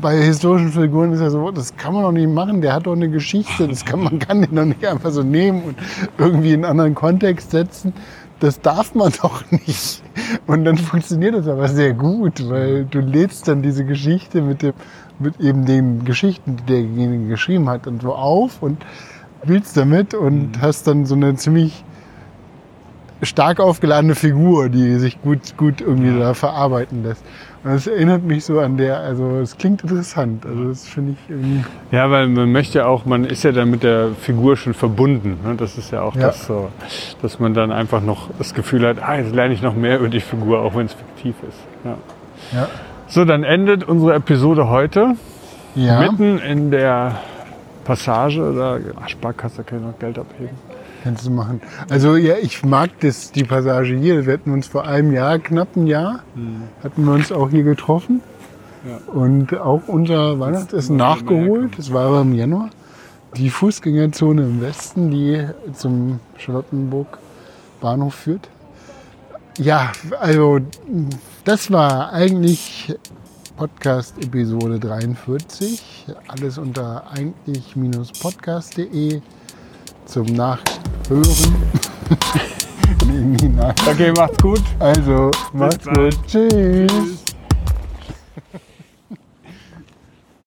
bei historischen Figuren ist ja so, das kann man doch nicht machen, der hat doch eine Geschichte, das kann, man kann den doch nicht einfach so nehmen und irgendwie in einen anderen Kontext setzen. Das darf man doch nicht. Und dann funktioniert das aber sehr gut, weil du lädst dann diese Geschichte mit, dem, mit eben den Geschichten, die derjenige geschrieben hat, und so auf und spielst damit und hast dann so eine ziemlich stark aufgeladene Figur, die sich gut, gut irgendwie da verarbeiten lässt. Und das erinnert mich so an der, also es klingt interessant. Also das finde ich irgendwie. Ja, weil man möchte ja auch, man ist ja dann mit der Figur schon verbunden. Ne? Das ist ja auch Ja. das so, dass man dann einfach noch das Gefühl hat, ah, jetzt lerne ich noch mehr über die Figur, auch wenn es fiktiv ist. Ja. Ja. So, dann endet unsere Episode heute Ja. mitten in der Passage. Da, ach, Sparkasse kann ich noch Geld abheben. Kannst du machen. Also ja, ich mag das, die Passage hier. Wir hatten uns vor einem Jahr, knapp ein Jahr, hatten wir uns auch hier getroffen. Ja. Und auch unser Weihnachtsessen nachgeholt. Das war aber im Januar. Die Fußgängerzone im Westen, die zum Charlottenburg Bahnhof führt. Ja, also das war eigentlich Podcast Episode 43. Alles unter eigentlich-podcast.de zum Nachhören. nee, nie nach. Okay, macht's gut. Also, macht's gut. Tschüss.